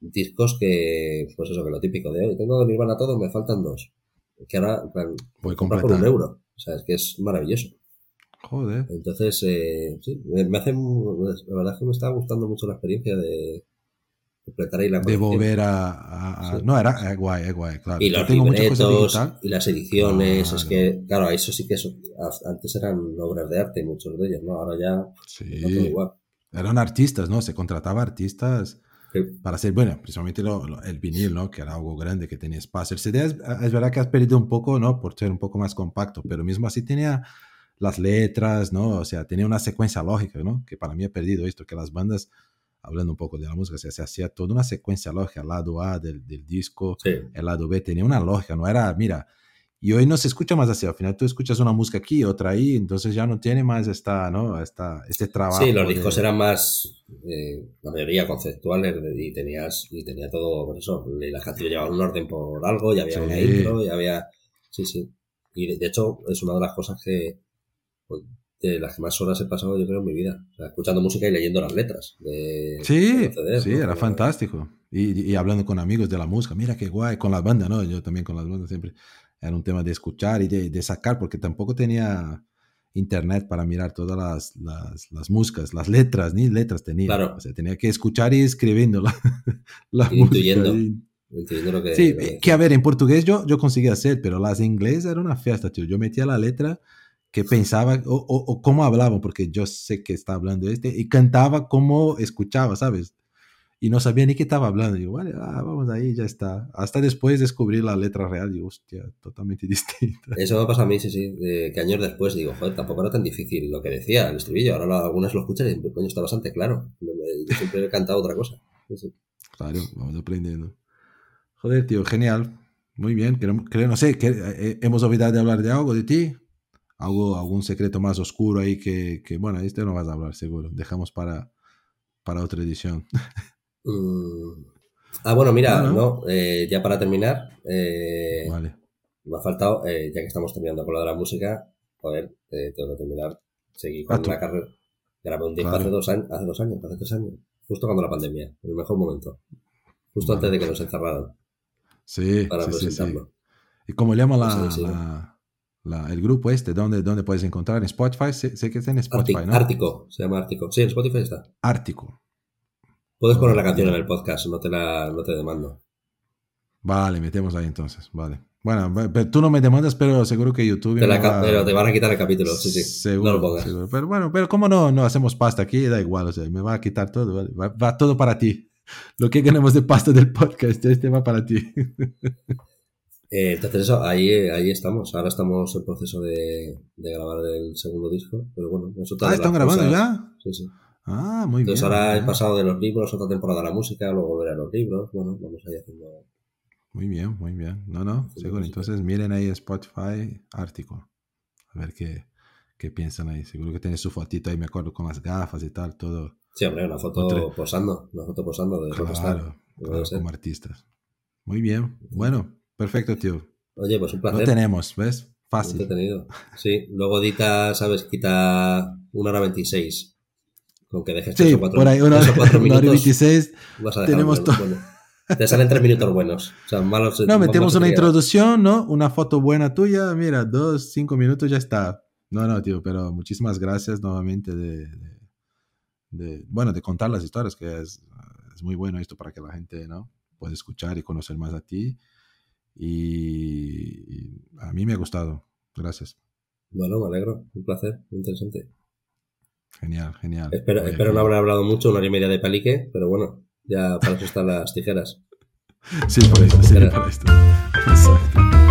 discos que, pues eso, que lo típico de hoy, tengo de Nirvana todo, me faltan dos. Que ahora, en plan, Voy comprar por un euro. O sea, es que es maravilloso. Joder. Entonces, eh, sí, me hace, la verdad es que me está gustando mucho la experiencia de, completar ahí la De volver a, no, era es guay, es guay, claro. Y los tengo libretos, y las ediciones, es que, claro, eso sí que eso, antes eran obras de arte, muchos de ellos, ¿no? Ahora ya sí. Eran artistas, ¿no? Se contrataba artistas para hacer, bueno, principalmente el vinil, ¿no? Que era algo grande, que tenía espacio. El CD es, es, verdad que has perdido un poco, ¿no? Por ser un poco más compacto, pero mismo así tenía las letras, ¿no? O sea, tenía una secuencia lógica, ¿no? Que para mí he perdido esto, que las bandas, hablando un poco de la música, se, hacía toda una secuencia lógica, el lado A del, del disco, el lado B, tenía una lógica, no era, mira, y hoy no se escucha más así, al final tú escuchas una música aquí, otra ahí, entonces ya no tiene más esta, ¿no? Esta, este trabajo. Sí, los discos eran más, eh, la mayoría conceptuales y tenías, y tenía todo, por eso, la canción llevaba un orden por algo, ya había una intro, ya había, sí, sí. Y de hecho es una de las cosas que, pues, de las que más horas he pasado yo creo en mi vida. O sea, escuchando música y leyendo las letras. De, sí, sí, era fantástico. Y, y, hablando con amigos de la música, mira qué guay, con las bandas, ¿no? Yo también con las bandas siempre. Era un tema de escuchar y de, de sacar, porque tampoco tenía internet para mirar todas las, las, las, músicas, las letras, ni letras tenía. Claro. O sea, tenía que escuchar y escribiendo la, la música. Lo que, sí, que a ver, en portugués yo, yo conseguía hacer, pero las inglés era una fiesta, tío. Yo metía la letra que pensaba o, o, cómo hablaba, porque yo sé que está hablando este, y cantaba como escuchaba, ¿sabes? Y no sabía ni qué estaba hablando. Digo, vale, ah, vamos ahí, ya está. Hasta después descubrí la letra real, digo, hostia, totalmente distinta. Eso me pasa a mí, sí, sí, que años después digo, joder, tampoco era tan difícil lo que decía el estribillo. Ahora algunas lo escuchan y coño, está bastante claro. Yo siempre he cantado otra cosa. Claro, vamos aprendiendo. Joder, tío, genial. Muy bien, creo, creo no sé, que, eh, hemos olvidado de hablar de algo de ti algo, algún secreto más oscuro ahí que, que, bueno, este no vas a hablar seguro, dejamos para, para otra edición. Mm. Ah, bueno, mira, no, eh, ya para terminar, eh, vale. me ha faltado, eh, ya que estamos terminando con lo de la música, joder, tengo que terminar, seguir con la carrera. Grabé un disco hace, dos años, hace dos años, hace tres años, justo cuando la pandemia, en el mejor momento, justo antes de que nos encerraran. Sí, para sí, sí, ¿Y cómo llama la, la el grupo este, ¿dónde, ¿dónde puedes encontrar? ¿En Spotify? Sé, que está en Spotify, ¿no? Ártico, se llama Ártico. Sí, en Spotify está. Ártico. Puedes poner la canción en el podcast, no te la no te demando. Vale, metemos ahí entonces, vale. Bueno, tú no me demandas, pero seguro que YouTube... Te Pero te van a quitar el capítulo, sí, sí. Seguro, no lo pongas. Pero bueno, pero como no, no hacemos pasta aquí, da igual, o sea, me va a quitar todo, va, va todo para ti. Lo que ganemos de pasta del podcast, este va para ti. Eh, entonces eso, ahí, ahí estamos. Ahora estamos en proceso de, de grabar el segundo disco. Pero bueno, eso Ah, ¿están grabando ya? Sí, sí. Ah, muy bien. Entonces ahora he pasado de los libros, otra temporada de la música, luego veré los libros. Bueno, vamos ahí haciendo... Muy bien, muy bien. No, no, seguro. Entonces miren ahí Spotify, Ártico. A ver qué, qué piensan ahí. Seguro que tiene su fotito ahí, me acuerdo, con las gafas y tal, todo. Sí, hombre, una foto posando. Una foto posando de claro, claro, como artistas. Muy bien. Bueno, Perfecto, tío. Oye, pues un placer. Lo tenemos, ¿ves? Fácil. Entretenido. Sí, luego edita, ¿sabes? Quita una hora 26. Con que dejes sí, 3 o 4, por ahí, una, cuatro minutos. Una hora 26. Vas a tenemos todo. Bueno. Te salen tres minutos buenos. O sea, malos. No, metemos una introducción, ¿no? Una foto buena tuya. Mira, dos, cinco minutos ya está. No, no, tío, pero muchísimas gracias nuevamente de, de, de bueno, de contar las historias, que es, es muy bueno esto para que la gente, ¿no? Pueda escuchar y conocer más a ti y a mí me ha gustado. Gracias. Bueno, me alegro. Un placer. Muy interesante. Genial, genial. Espero, espero no haber hablado mucho, una hora y media de palique, pero bueno, ya para eso están las tijeras. Sí, por esto, sí, por esto. Exacto.